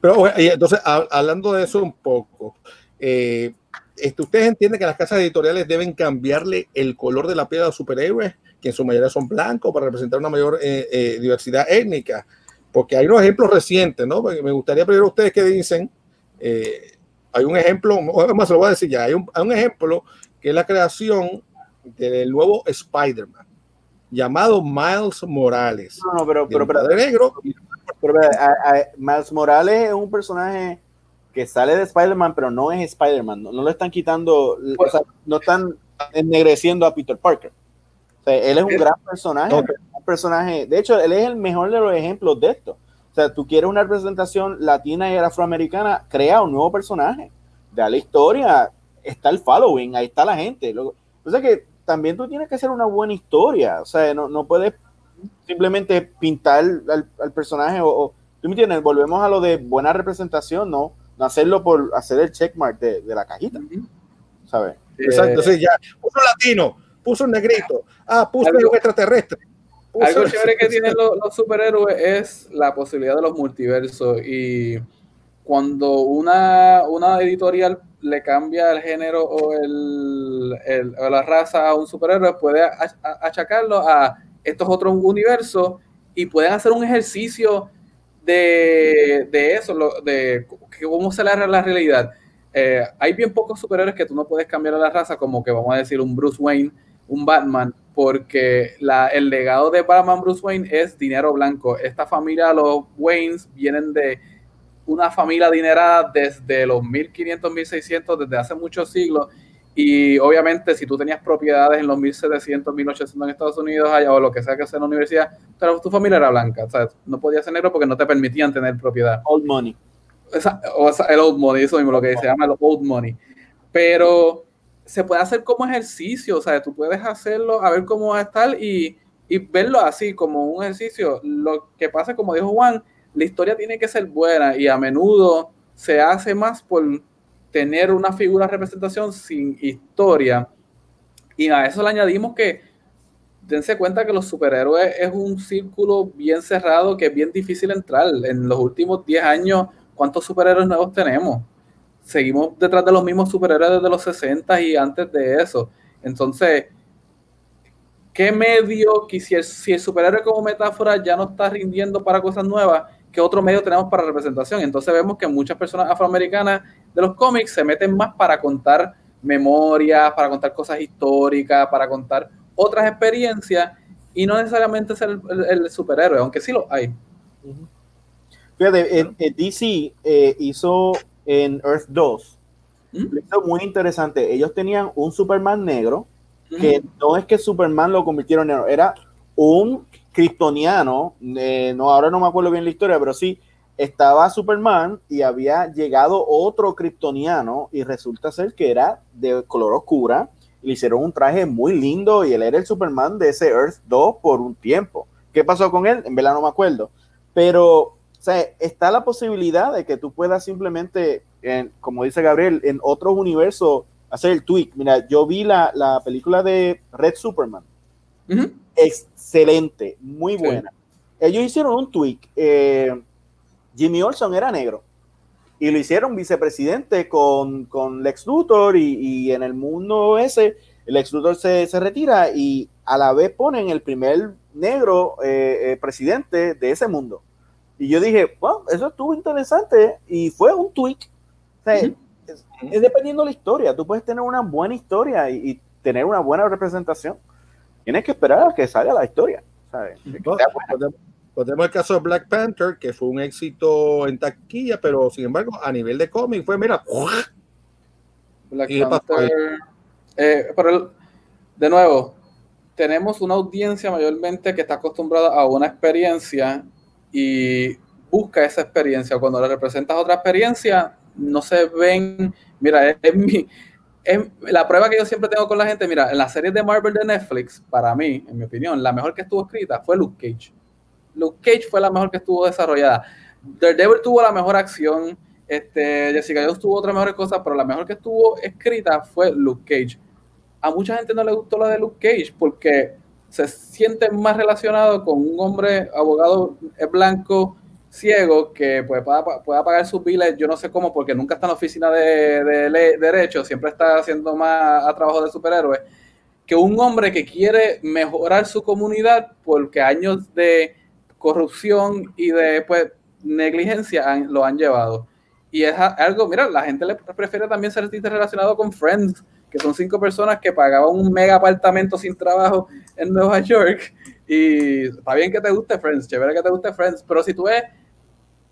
Pero entonces, hablando de eso un poco, eh, este, ¿ustedes entienden que las casas editoriales deben cambiarle el color de la piel a los superhéroes, que en su mayoría son blancos, para representar una mayor eh, eh, diversidad étnica? Porque hay unos ejemplos recientes, ¿no? Porque me gustaría primero ustedes que dicen. Eh, hay un ejemplo, más se lo voy a decir ya, hay un, hay un ejemplo que es la creación del nuevo Spider-Man llamado Miles Morales. No, no, pero, pero, pero, negro. pero a, a, Miles Morales es un personaje que sale de Spider-Man, pero no es Spider-Man. No, no, le están quitando, pues, o sea, no están ennegreciendo a Peter Parker. O sea, él es un gran personaje, okay. un personaje. De hecho, él es el mejor de los ejemplos de esto. O sea, tú quieres una representación latina y afroamericana, crea un nuevo personaje. Da la historia. está el following, ahí está la gente. Lo, o sea que también tú tienes que hacer una buena historia, o sea, no, no puedes simplemente pintar al, personaje o, tú me entiendes, volvemos a lo de buena representación, no, no hacerlo por hacer el checkmark de, de la cajita, ¿sabes? Exacto, eh, sí, ya, puso latino, puso negrito, ah, puso algo, extraterrestre. Algo chévere que tienen los, los superhéroes es la posibilidad de los multiversos y cuando una, una editorial le cambia el género o, el, la raza a un superhéroe, puede achacarlo a estos otros universos y pueden hacer un ejercicio de, eso, de cómo se le la realidad. Eh, hay bien pocos superhéroes que tú no puedes cambiar a la raza, como que vamos a decir un Bruce Wayne, un Batman, porque la, el legado de Batman Bruce Wayne es dinero blanco. Esta familia, los Waynes, vienen de una familia adinerada desde los 1500, 1600, desde hace muchos siglos. Y obviamente, si tú tenías propiedades en los 1700, 1800 en Estados Unidos, allá, o lo que sea que sea en la universidad, pero tu familia era blanca. O sea, no podías ser negro porque no te permitían tener propiedad. Old money. o el old money, eso mismo, lo que se llama el old money. Pero se puede hacer como ejercicio, o sea, tú puedes hacerlo a ver cómo va a estar y, y verlo así como un ejercicio. Lo que pasa, como dijo Juan, la historia tiene que ser buena y a menudo se hace más por tener una figura de representación sin historia. Y a eso le añadimos que dense cuenta que los superhéroes es un círculo bien cerrado que es bien difícil entrar. En los últimos 10 años, ¿cuántos superhéroes nuevos tenemos? Seguimos detrás de los mismos superhéroes desde los 60 y antes de eso. Entonces, ¿qué medio, que si el, superhéroe como metáfora ya no está rindiendo para cosas nuevas, qué otro medio tenemos para representación. Entonces vemos que muchas personas afroamericanas de los cómics se meten más para contar memorias, para contar cosas históricas, para contar otras experiencias y no necesariamente ser el, superhéroe, aunque sí lo hay. Fíjate, DC eh, hizo en Earth 2, ¿Mm? muy interesante. Ellos tenían un Superman negro, que no es que Superman lo convirtieron en negro, era un kryptoniano, eh, no, ahora no me acuerdo bien la historia, pero sí, estaba Superman y había llegado otro kryptoniano y resulta ser que era de color oscura. Le hicieron un traje muy lindo y él era el Superman de ese Earth 2 por un tiempo. ¿Qué pasó con él? En verdad no me acuerdo. Pero, o sea, está la posibilidad de que tú puedas simplemente, como dice Gabriel, en otros universos hacer el tweak. Mira, yo vi la, la película de Red Superman excelente, muy buena. Ellos hicieron un tweak. Eh, Jimmy Olson era negro y lo hicieron vicepresidente con, con Lex Luthor y, en el mundo ese, Lex Luthor se, se, retira y a la vez ponen el primer negro eh, eh, presidente de ese mundo. Y yo dije, bueno, eso estuvo interesante y fue un tweak. es, dependiendo de la historia. Tú puedes tener una buena historia y tener una buena representación tienes que esperar a que salga la historia. ¿sabes? tenemos el caso de Black Panther, que fue un éxito en taquilla, pero sin embargo, a nivel de cómic fue, mira, Black Panther. Eh, pero de nuevo, tenemos una audiencia mayormente que está acostumbrada a una experiencia y busca esa experiencia. Cuando le representas otra experiencia, no se ven, mira, es mi, es la prueba que yo siempre tengo con la gente, mira, en la serie de Marvel de Netflix, para mí, en mi opinión, la mejor que estuvo escrita fue Luke Cage. Luke Cage fue la mejor que estuvo desarrollada. Daredevil tuvo la mejor acción, este, Jessica Jones tuvo otras mejores cosas, pero la mejor que estuvo escrita fue Luke Cage. A mucha gente no le gustó la de Luke Cage porque se siente más relacionado con un hombre abogado blanco ciego que pues, pueda, pagar sus biles, yo no sé cómo, porque nunca está en la oficina de, de, derecho, siempre está haciendo más a trabajo de superhéroe, que un hombre que quiere mejorar su comunidad porque años de corrupción y de pues, negligencia lo han llevado. Y es algo, mira, la gente le prefiere también ser relacionado con Friends, que son cinco personas que pagaban un mega apartamento sin trabajo en Nueva York. Y está bien que te guste Friends, chévere que te guste Friends, pero si tú ves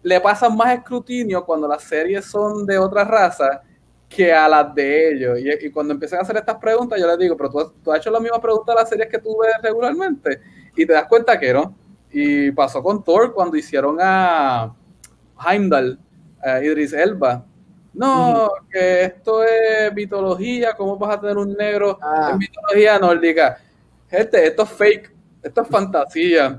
le pasan más escrutinio cuando las series son de otra raza que a las de ellos. Y, cuando empiezan a hacer estas preguntas, yo les digo, pero tú, has hecho la misma pregunta a las series que tú ves regularmente. Y te das cuenta que no. Y pasó con Thor cuando hicieron a Heimdall, a Idris Elba. no, que esto es mitología, ¿cómo vas a tener un negro Ah. en mitología nórdica? Gente, esto es fake, esto es fantasía.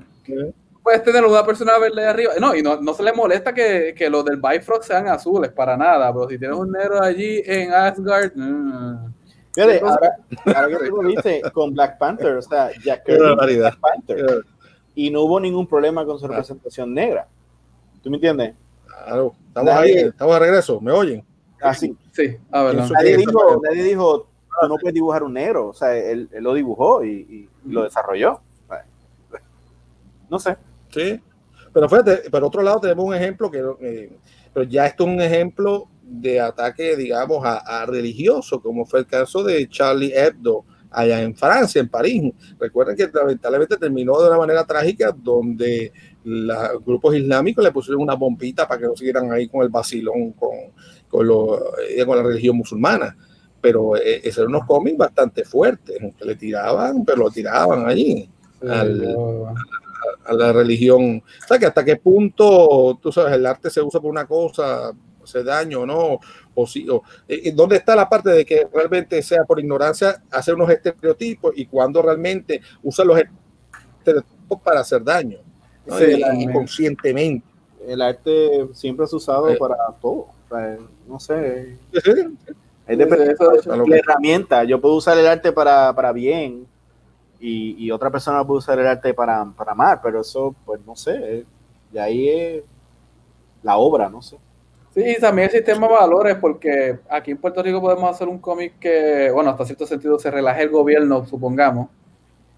Puedes tener una persona verde de arriba. No, y no, no se le molesta que, que los del Bifrost sean azules, para nada, pero si tienes un negro allí en Asgard, mm, Fíjate, Entonces- ahora, ahora que tú lo dices con Black Panther, o sea, Jack Qué Kirby. Black Panther y no hubo ningún problema con su representación negra. ¿Tú me entiendes? Claro, estamos Nadie- ahí, estamos de regreso, ¿me oyen? Así, sí, a ver, Eso- nadie dijo, nadie dijo, tú no puedes dibujar un negro, o sea, él, él lo dibujó y, y lo desarrolló. No sé. Sí, pero fíjate, por otro lado tenemos un ejemplo que, eh, pero ya esto es un ejemplo de ataque, digamos, a, a religioso, como fue el caso de Charlie Hebdo allá en Francia, en París. Recuerden que lamentablemente terminó de una manera trágica donde los grupos islámicos le pusieron una bombita para que no siguieran ahí con el vacilón con, con, lo- eh, con la religión musulmana. Pero eh, esos eran unos cómics bastante fuertes, que le tiraban, pero lo tiraban allí al- a la religión. O sea, que hasta qué punto, tú sabes, el arte se usa por una cosa, hace daño o no, o sí, o, eh, ¿dónde está la parte de que realmente sea por ignorancia hacer unos estereotipos y cuando realmente usa los estereotipos para hacer daño? ¿no? Sí, Y- y también. conscientemente. El arte siempre es usado Eh. para todo. Sea, no sé. Sí. Es depende Eso- de la que- herramienta. Yo puedo usar el arte para, para bien y, y otra persona puede usar el arte para, para mal, pero eso, pues no sé. eh, De ahí es la obra, no sé. Sí, y también el sistema de valores, porque aquí en Puerto Rico podemos hacer un cómic que, bueno, hasta cierto sentido se relaje el gobierno, supongamos.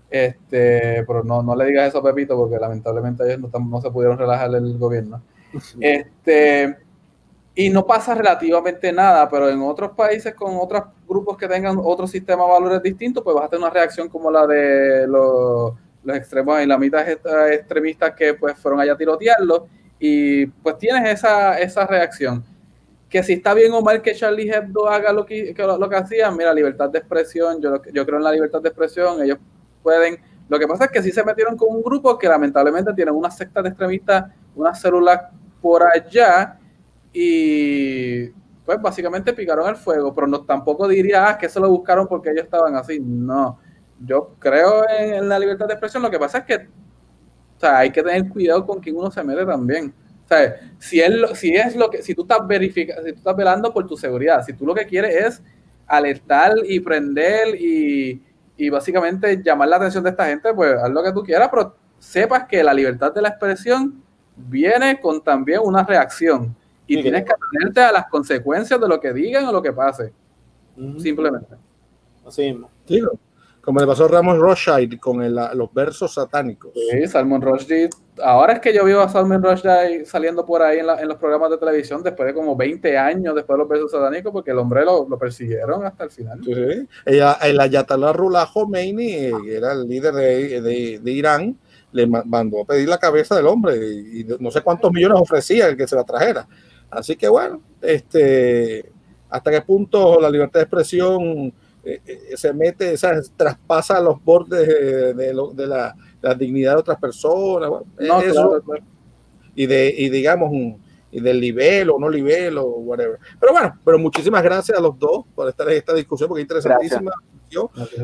Este, pero no, no le digas eso a Pepito, porque lamentablemente ellos no, no se pudieron relajar el gobierno. Este, y no pasa relativamente nada, pero en otros países con otros grupos que tengan otro sistema de valores distintos, pues vas a tener una reacción como la de los, los extremos islamitas est- extremistas que pues fueron allá a tirotearlo y pues tienes esa, esa reacción. Que si está bien o mal que Charlie Hebdo haga lo que, que lo, lo que hacía, mira, libertad de expresión, yo, yo creo en la libertad de expresión, ellos pueden... Lo que pasa es que sí se metieron con un grupo que lamentablemente tienen una secta de extremistas, unas células por allá, y pues básicamente picaron el fuego, pero no, tampoco diría ah, que eso lo buscaron porque ellos estaban así. No, yo creo en, la libertad de expresión. Lo que pasa es que o sea, hay que tener cuidado con quién uno se mete también. O sea, si, lo, si es lo que, si tú estás verificando, si tú estás velando por tu seguridad, si tú lo que quieres es alertar y prender y, y básicamente llamar la atención de esta gente, pues haz lo que tú quieras, pero sepas que la libertad de la expresión viene con también una reacción y Sí, tienes que atenderte a las consecuencias de lo que digan o lo que pase, simplemente. Así mismo. Como le pasó a Ramos Rothschild con el- los versos satánicos. Sí, Salmon Rushdie. Ahora es que yo veo a Salmon Rushdie saliendo por ahí en, la- en los programas de televisión después de como 20 años después de los versos satánicos, porque el hombre lo, lo persiguieron hasta el final. Sí, sí. Ella, el Ayatollah Rullah Khomeini, que era el líder de, de- de Irán, le ma- mandó a pedir la cabeza del hombre y, y no sé cuántos millones ofrecía el que se la trajera. Así que bueno, este, hasta qué punto la libertad de expresión eh, eh, se mete, traspasa los bordes de, de lo- de la, la dignidad de otras personas. bueno, No, eso, claro, y de y digamos y del nivel o no nivel o whatever. Pero bueno, pero muchísimas gracias a los dos por estar en esta discusión porque es interesantísima.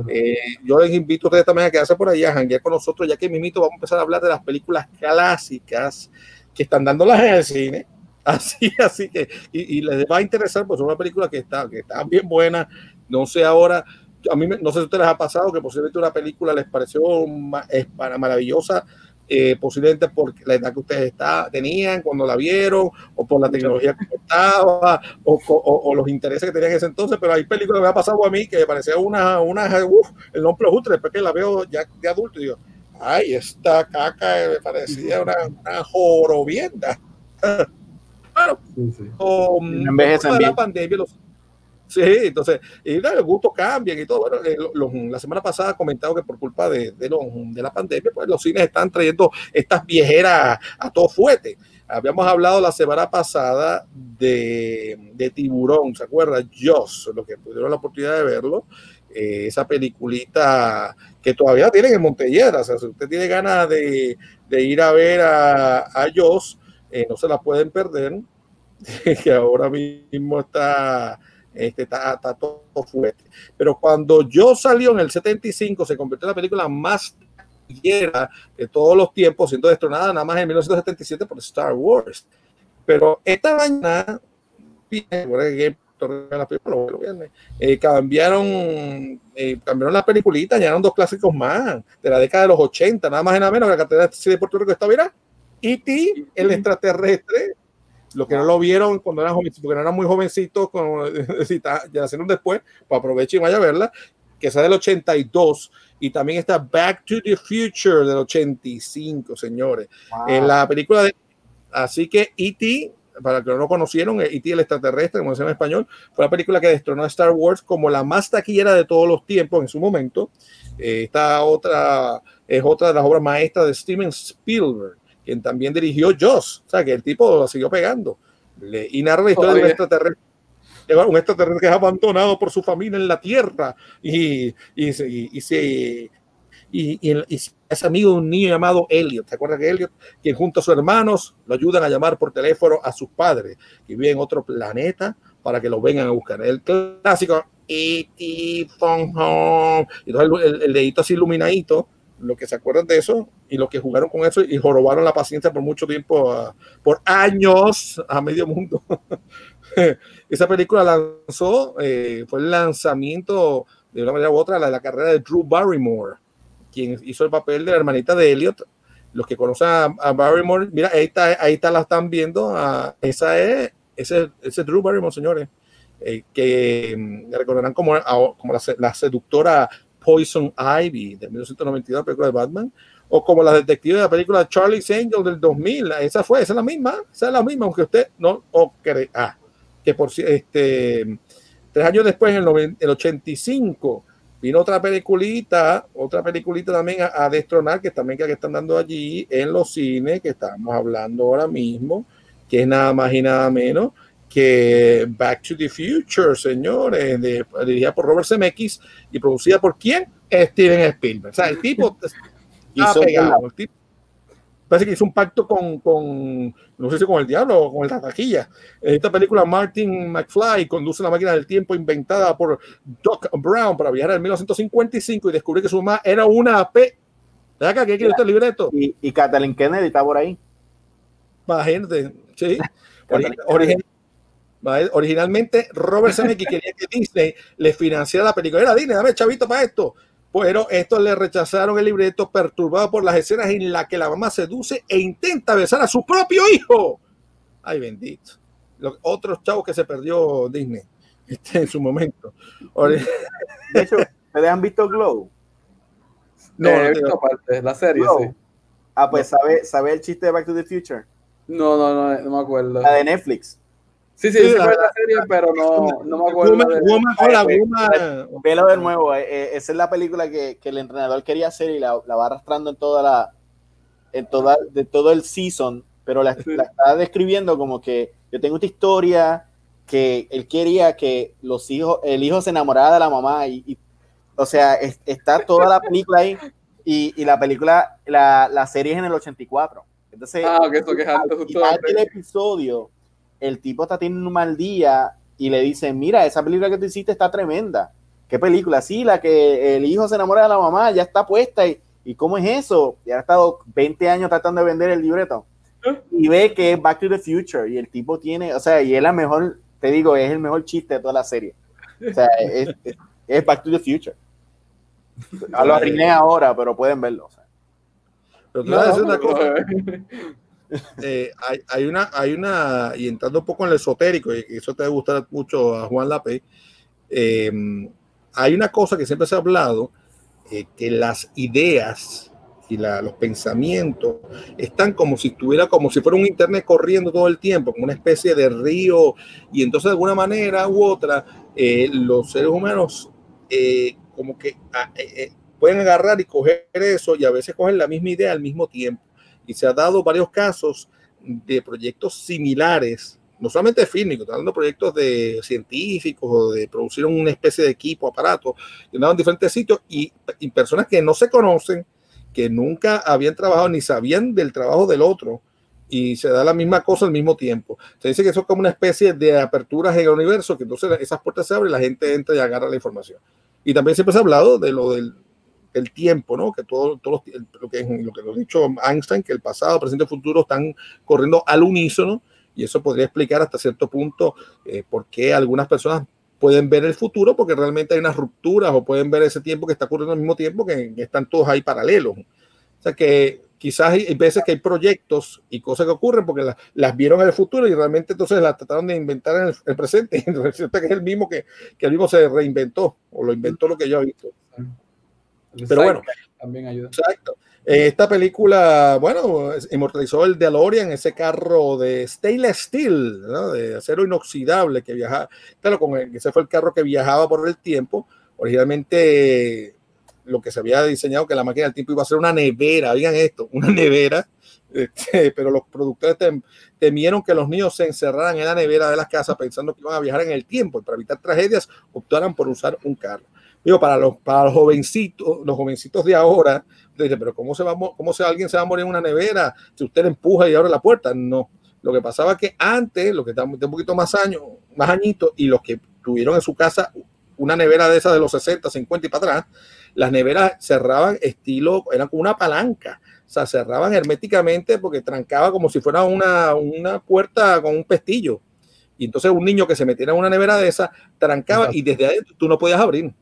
Eh, yo les invito a ustedes también a quedarse por allá, a con nosotros, ya que mimito vamos a empezar a hablar de las películas clásicas que están dándolas en el cine. Así, así que, y, y les va a interesar, pues son una película que está, que está bien buena. No sé ahora, a mí me- no sé si a ustedes les ha pasado que posiblemente una película les pareció es maravillosa, eh, posiblemente por la edad que ustedes está, tenían cuando la vieron, o por la tecnología que estaba, o, o- o los intereses que tenían en ese entonces, pero hay películas que me ha pasado a mí que me parecía una, una uf, el nombre justo, después que la veo ya de adulto, y digo, ay, esta caca me parecía una, una jorobienda. Claro, Sí, sí. con, con la pandemia, los- sí, entonces, y los gustos cambian y todo. Bueno, eh, lo- lo- la semana pasada comentado que por culpa de, de, los- de la pandemia, pues los cines están trayendo estas viejeras a todo fuete. Habíamos hablado la semana pasada de, de Tiburón, ¿se acuerda? Joss, los que tuvieron la oportunidad de verlo, eh, esa peliculita que todavía tienen en Montellera, o sea, si usted tiene ganas de, de ir a ver a, a Joss, eh, no se la pueden perder. que ahora mismo está, este, está, está todo fuerte. Pero cuando yo salió en el 75, se convirtió en la película más de todos los tiempos, siendo destronada nada más en 1977 por Star Wars. Pero esta mañana, eh, cambiaron, eh, cambiaron las peliculitas, añadieron dos clásicos más de la década de los 80, nada más y nada menos, la catedral de Puerto Rico está, mira, E.T., el extraterrestre, los que no lo vieron cuando eran jovencitos, porque no eran muy jovencitos, como, ya nacieron después, pues aprovechen y vaya a verla, que es del 82, y también está Back to the Future del 85, señores. En la película de... Así que E.T., para que no lo conocieron, E.T. el extraterrestre, como se llama en español, fue la película que destronó a Star Wars como la más taquillera de todos los tiempos en su momento. Eh, esta otra es otra de las obras maestras de Steven Spielberg quien también dirigió Joss, o sea, que el tipo lo siguió pegando. Le, y narra la historia de un extraterrestre, un extraterrestre que es abandonado por su familia en la Tierra y, y, y, y se... Y, es amigo de un niño llamado Elliot. ¿Te acuerdas que Elliot, quien junto a sus hermanos lo ayudan a llamar por teléfono a sus padres que viven en otro planeta para que lo vengan a buscar? El clásico E.T. Home. Y entonces el, el, dedito así iluminadito los que se acuerdan de eso y los que jugaron con eso y jorobaron la paciencia por mucho tiempo, uh, por años a medio mundo. Esa película lanzó, eh, fue el lanzamiento de una manera u otra de la carrera de Drew Barrymore, quien hizo el papel de la hermanita de Elliot. Los que conocen a, a Barrymore, mira, ahí está, ahí está, la están viendo. Uh, esa es, ese, ese Drew Barrymore, señores, eh, que um, recordarán como, como la, la seductora Poison Ivy de 1992, película de Batman, o como la detective de la película Charlie's Angel del 2000, esa fue, esa es la misma, esa es la misma, aunque usted no o crea, ah, que por este, tres años después, en el, el 85, vino otra peliculita, otra peliculita también a, a destronar, que también que están dando allí en los cines, que estamos hablando ahora mismo, que es nada más y nada menos que Back to the Future, señores, de, dirigida por Robert Zemeckis y producida por quién? Steven Spielberg. O sea, el tipo pegado. El tipo, parece que hizo un pacto con, con, no sé si con el diablo o con el taquilla. En esta película, Martin McFly conduce la máquina del tiempo inventada por Doc Brown para viajar en 1955 y descubrir que su mamá era una AP. ¿De acá qué quiere el libreto? Y, y Kathleen Kennedy está por ahí. Imagínate, sí. Origen, Originalmente Robert Zemeckis quería que Disney le financiara la película. Era Disney, dame chavito para esto. Pero estos le rechazaron el libreto perturbado por las escenas en las que la mamá seduce e intenta besar a su propio hijo. Ay, bendito. Los otros chavos que se perdió Disney este, en su momento. De hecho, ¿ustedes han visto Glow? No, eh, no parte, la serie, Glow. sí. Ah, pues, ¿sabe, ¿sabe el chiste de Back to the Future? No, no, no, no me acuerdo. La de Netflix. Sí, sí, sí, fue la serie, pero no, no me acuerdo. Woman, de... Woman, hola, Woman. Velo de nuevo, eh, eh, esa es la película que, que, el entrenador quería hacer y la, la, va arrastrando en toda la, en toda, de todo el season, pero la, la está describiendo como que yo tengo esta historia que él quería que los hijos, el hijo se enamorara de la mamá y, y o sea, es, está toda la película ahí y, y la película, la, la, serie es en el 84. Entonces, ah, okay, eso que es al final del episodio el tipo está teniendo un mal día y le dice, mira, esa película que tú hiciste está tremenda. ¿Qué película? Sí, la que el hijo se enamora de la mamá, ya está puesta. ¿Y, ¿y cómo es eso? Ya ha estado 20 años tratando de vender el libreto. Y ve que es Back to the Future y el tipo tiene, o sea, y es la mejor, te digo, es el mejor chiste de toda la serie. O sea, es, es, es Back to the Future. Lo arruiné ahora, pero pueden verlo. O sea. Pero tú no, una cosa. Eh, hay, una, hay una, y entrando un poco en el esotérico, y eso te va a gustar mucho a Juan Lape, eh, hay una cosa que siempre se ha hablado, eh, que las ideas y los pensamientos están como si estuviera, como si fuera un internet corriendo todo el tiempo, como una especie de río, y entonces de alguna manera u otra, los seres humanos como que ah, pueden agarrar y coger eso, y a veces cogen la misma idea al mismo tiempo y se ha dado varios casos de proyectos similares, no solamente fílmicos, están dando proyectos de científicos o de producir una especie de equipo, aparato, que andaban en diferentes sitios y, y, personas que no se conocen, que nunca habían trabajado ni sabían del trabajo del otro, y se da la misma cosa al mismo tiempo. Se dice que eso es como una especie de aperturas en el universo, que entonces esas puertas se abren la gente entra y agarra la información. Y también siempre se ha hablado de lo del, del tiempo, ¿no? Que todo, todo lo, que, lo que lo ha dicho Einstein, que el pasado, presente y futuro están corriendo al unísono, y eso podría explicar hasta cierto punto eh, por qué algunas personas pueden ver el futuro, porque realmente hay unas rupturas, o pueden ver ese tiempo que está ocurriendo al mismo tiempo, que, están todos ahí paralelos. O sea que quizás hay veces que hay proyectos y cosas que ocurren porque las vieron en el futuro y realmente entonces las trataron de inventar en el, presente y resulta que es el mismo que, que el mismo se reinventó o lo inventó lo que yo he visto. Pero bueno, también ayuda. Exacto. Esta película, bueno, inmortalizó el DeLorean, ese carro de stainless steel, ¿no? de acero inoxidable que viajaba. Claro, con ese fue el carro que viajaba por el tiempo. Originalmente lo que se había diseñado que la máquina del tiempo iba a ser una nevera, oigan esto, una nevera, este, pero los productores temieron que los niños se encerraran en la nevera de las casas pensando que iban a viajar en el tiempo y para evitar tragedias optaran por usar un carro. Digo, para los, para los jovencitos, los jovencitos de ahora, dice, pero ¿cómo se va cómo se, alguien se va a morir en una nevera si usted empuja y abre la puerta? No. Lo que pasaba que antes, los que estaban un poquito más años, más añitos, y los que tuvieron en su casa una nevera de esas de los 60, 50 y para atrás, las neveras cerraban estilo, eran como una palanca, o sea, cerraban herméticamente porque trancaba como si fuera una, una puerta con un pestillo. Y entonces un niño que se metiera en una nevera de esa trancaba y desde ahí tú no podías abrir.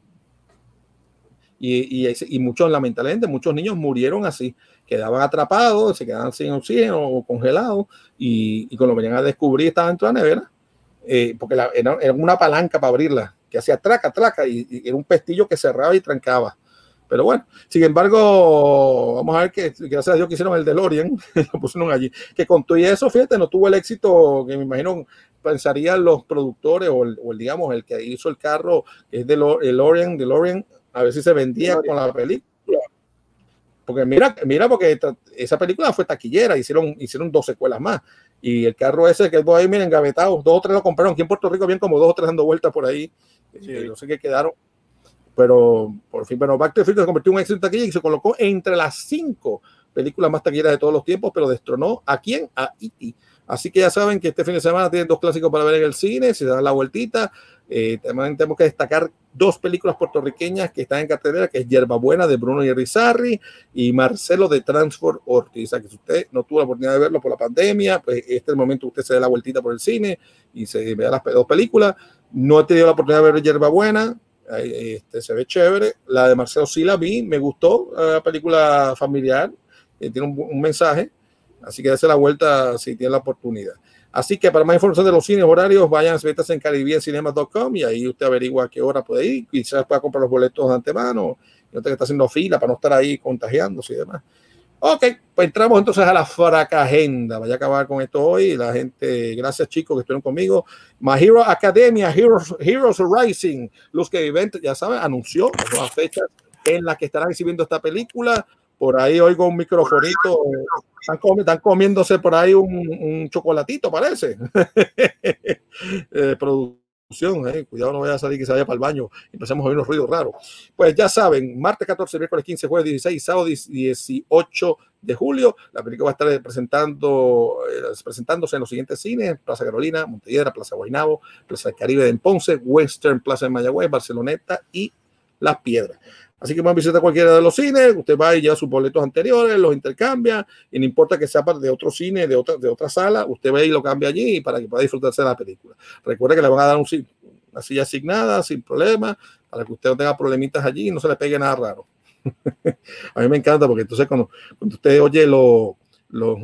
Y, y, y, muchos, lamentablemente, muchos niños murieron así, quedaban atrapados, se quedaban sin oxígeno o congelados, y, y cuando venían a descubrir estaban dentro de la nevera, eh, porque la, era, era, una palanca para abrirla que hacía traca, traca, y, y, era un pestillo que cerraba y trancaba. Pero bueno, sin embargo, vamos a ver que gracias a Dios que hicieron el DeLorean, lo pusieron allí, que con todo eso, fíjate, no tuvo el éxito que me imagino pensarían los productores o el, o el digamos, el que hizo el carro, que es DeLorean, DeLorean, a ver si se vendía con la película. Porque mira, mira, porque esa película fue taquillera, hicieron, hicieron dos secuelas más. Y el carro ese que ahí, miren, engavetado, dos o tres lo compraron. Aquí en Puerto Rico, bien como dos o tres dando vueltas por ahí. Sí. no sé qué quedaron. Pero por fin, pero Back to the Future se convirtió en un éxito en taquilla y se colocó entre las cinco películas más taquilleras de todos los tiempos, pero destronó a quién? A E.T. Así que ya saben que este fin de semana tienen dos clásicos para ver en el cine, se dan la vueltita. Eh, también tenemos que destacar dos películas puertorriqueñas que están en cartelera, que es Yerba Buena de Bruno y Rizarri y Marcelo de Transfor Ortiz. O sea, que si usted no tuvo la oportunidad de verlo por la pandemia, pues este es el momento usted se dé la vueltita por el cine y se vea las dos películas. No he tenido la oportunidad de ver Yerba Buena, este, se ve chévere. La de Marcelo sí la vi, me gustó, la película familiar, eh, tiene un, un, mensaje, así que dése la vuelta si tiene la oportunidad. Así que para más información de los cines horarios, vayan a ventas en caribbeancinema.com y ahí usted averigua a qué hora puede ir, quizás pueda comprar los boletos de antemano, no tenga que estar haciendo fila para no estar ahí contagiándose y demás. Ok, pues entramos entonces a la fraca agenda. Vaya a acabar con esto hoy. La gente, gracias chicos que estuvieron conmigo. My Hero Academia, Heroes, Heroes Rising, los que Event, ya saben, anunció las fechas en las que estarán exhibiendo esta película. Por ahí oigo un microfonito. Están, comi están comiéndose por ahí un, un chocolatito, parece. eh, eh, cuidado no vaya a salir que se vaya para el baño empezamos a oír unos ruidos raros. Pues ya saben, martes 14, miércoles 15, jueves 16, sábado 18 de julio, la película va a estar presentando, eh, presentándose en los siguientes cines, Plaza Carolina, Montelledra, Plaza Guaynabo, Plaza Caribe de Ponce, Western Plaza de Mayagüez, Barceloneta y Las Piedras. Así que a visitar cualquiera de los cines, usted va y lleva sus boletos anteriores, los intercambia, y no importa que sea de otro cine, de otra, de otra sala, usted va y lo cambia allí para que pueda disfrutarse de la película. Recuerde que le van a dar un, una silla asignada sin problema, para que usted no tenga problemitas allí y no se le pegue nada raro. a mí me encanta porque entonces cuando, usted oye lo, los,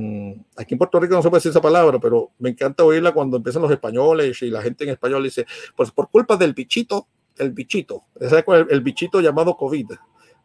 aquí en Puerto Rico no se puede decir esa palabra, pero me encanta oírla cuando empiezan los españoles y la gente en español dice, pues por culpa del bichito, el bichito, el, el bichito llamado COVID,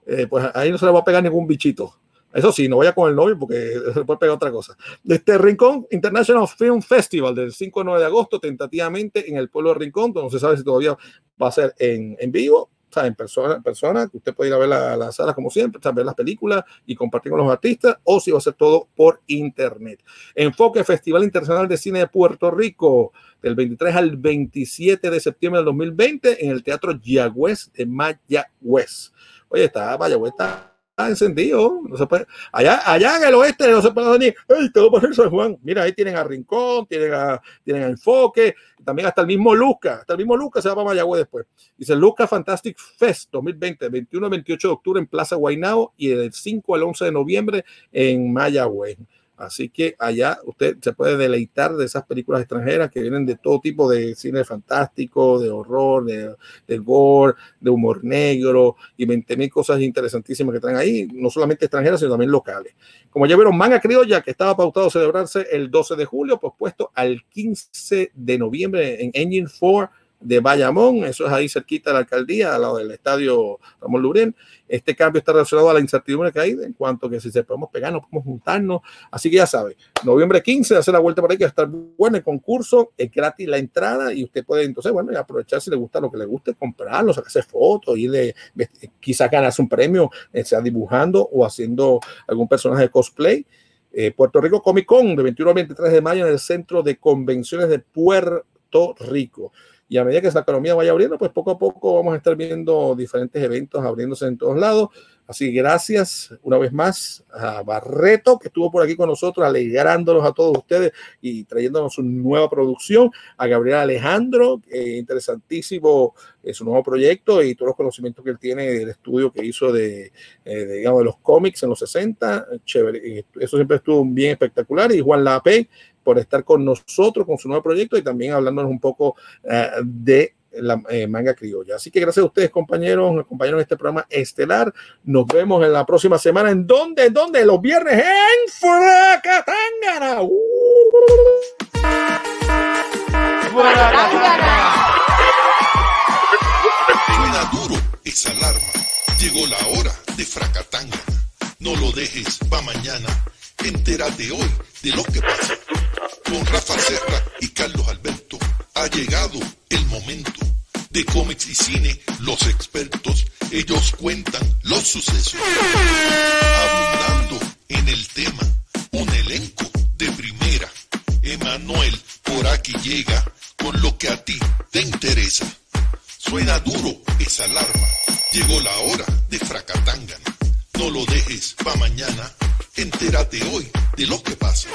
eh, pues ahí no se le va a pegar ningún bichito. Eso sí, no vaya con el novio porque se puede pegar otra cosa. Este Rincón International Film Festival del 5 al 9 de agosto, tentativamente en el pueblo de Rincón, no se sabe si todavía va a ser en, en vivo, en persona, persona, que usted puede ir a ver la, la sala como siempre, ver las películas y compartir con los artistas, o si va a ser todo por internet. Enfoque Festival Internacional de Cine de Puerto Rico, del 23 al 27 de septiembre del 2020 en el Teatro Yagüez de Mayagüez. Oye, está, Mayagüez está encendido. No se puede, allá, allá en el oeste no se puede venir. ¡Ey, te voy a San Juan! Mira, ahí tienen a Rincón, tienen a, tienen Enfoque, también hasta el mismo Luca. Hasta el mismo Luca se va para Mayagüez después. Dice Luca Fantastic Fest 2020, 21 28 de octubre en Plaza Guaynao y del 5 al 11 de noviembre en Mayagüez. Así que allá usted se puede deleitar de esas películas extranjeras que vienen de todo tipo de cine fantástico, de horror, de, gore, de humor negro y 20 mil cosas interesantísimas que traen ahí, no solamente extranjeras, sino también locales. Como ya vieron, Manga Criolla, que estaba pautado a celebrarse el 12 de julio, pospuesto al 15 de noviembre en Engine 4 de Bayamón, eso es ahí cerquita de la alcaldía, al lado del estadio Ramón Lurén. Este cambio está relacionado a la incertidumbre que hay en cuanto a que si se podemos pegar, no podemos juntarnos. Así que ya sabe, noviembre 15, hacer la vuelta por ahí, que va a estar bueno el concurso, es gratis la entrada y usted puede entonces, bueno, aprovechar si le gusta lo que le guste, comprarlo, sacarse fotos, y de, quizá ganarse un premio, eh, sea dibujando o haciendo algún personaje de cosplay. Eh, Puerto Rico Comic Con de 21 al 23 de mayo en el Centro de Convenciones de Puerto Rico. Y a medida que esa economía vaya abriendo, pues poco a poco vamos a estar viendo diferentes eventos abriéndose en todos lados. Así que gracias una vez más a Barreto, que estuvo por aquí con nosotros, alegrándonos a todos ustedes y trayéndonos su nueva producción. A Gabriel Alejandro, interesantísimo eh, su nuevo proyecto y todos los conocimientos que él tiene del estudio que hizo de, eh, digamos, de los cómics en los 60. Chévere. Eso siempre estuvo bien espectacular. Y Juan Lape, por estar con nosotros con su nuevo proyecto y también hablándonos un poco eh, de la eh, manga criolla. Así que gracias a ustedes, compañeros, nos acompañaron en este programa estelar. Nos vemos en la próxima semana. ¿En dónde? ¿En dónde? Los viernes en Fracatangana. Uh. Suena duro esa alarma. Llegó la hora de Fracatangana. No lo dejes pa' mañana. Entérate hoy de lo que pasa. Con Rafa Serra y Carlos Alberto ha llegado el momento de cómics y cine, los expertos, ellos cuentan los sucesos. Abundando en el tema, un elenco de primera. Emanuel por aquí llega con lo que a ti te interesa. Suena duro esa alarma, llegó la hora de Fracatangana. No lo dejes pa' mañana, entérate hoy de lo que pasa.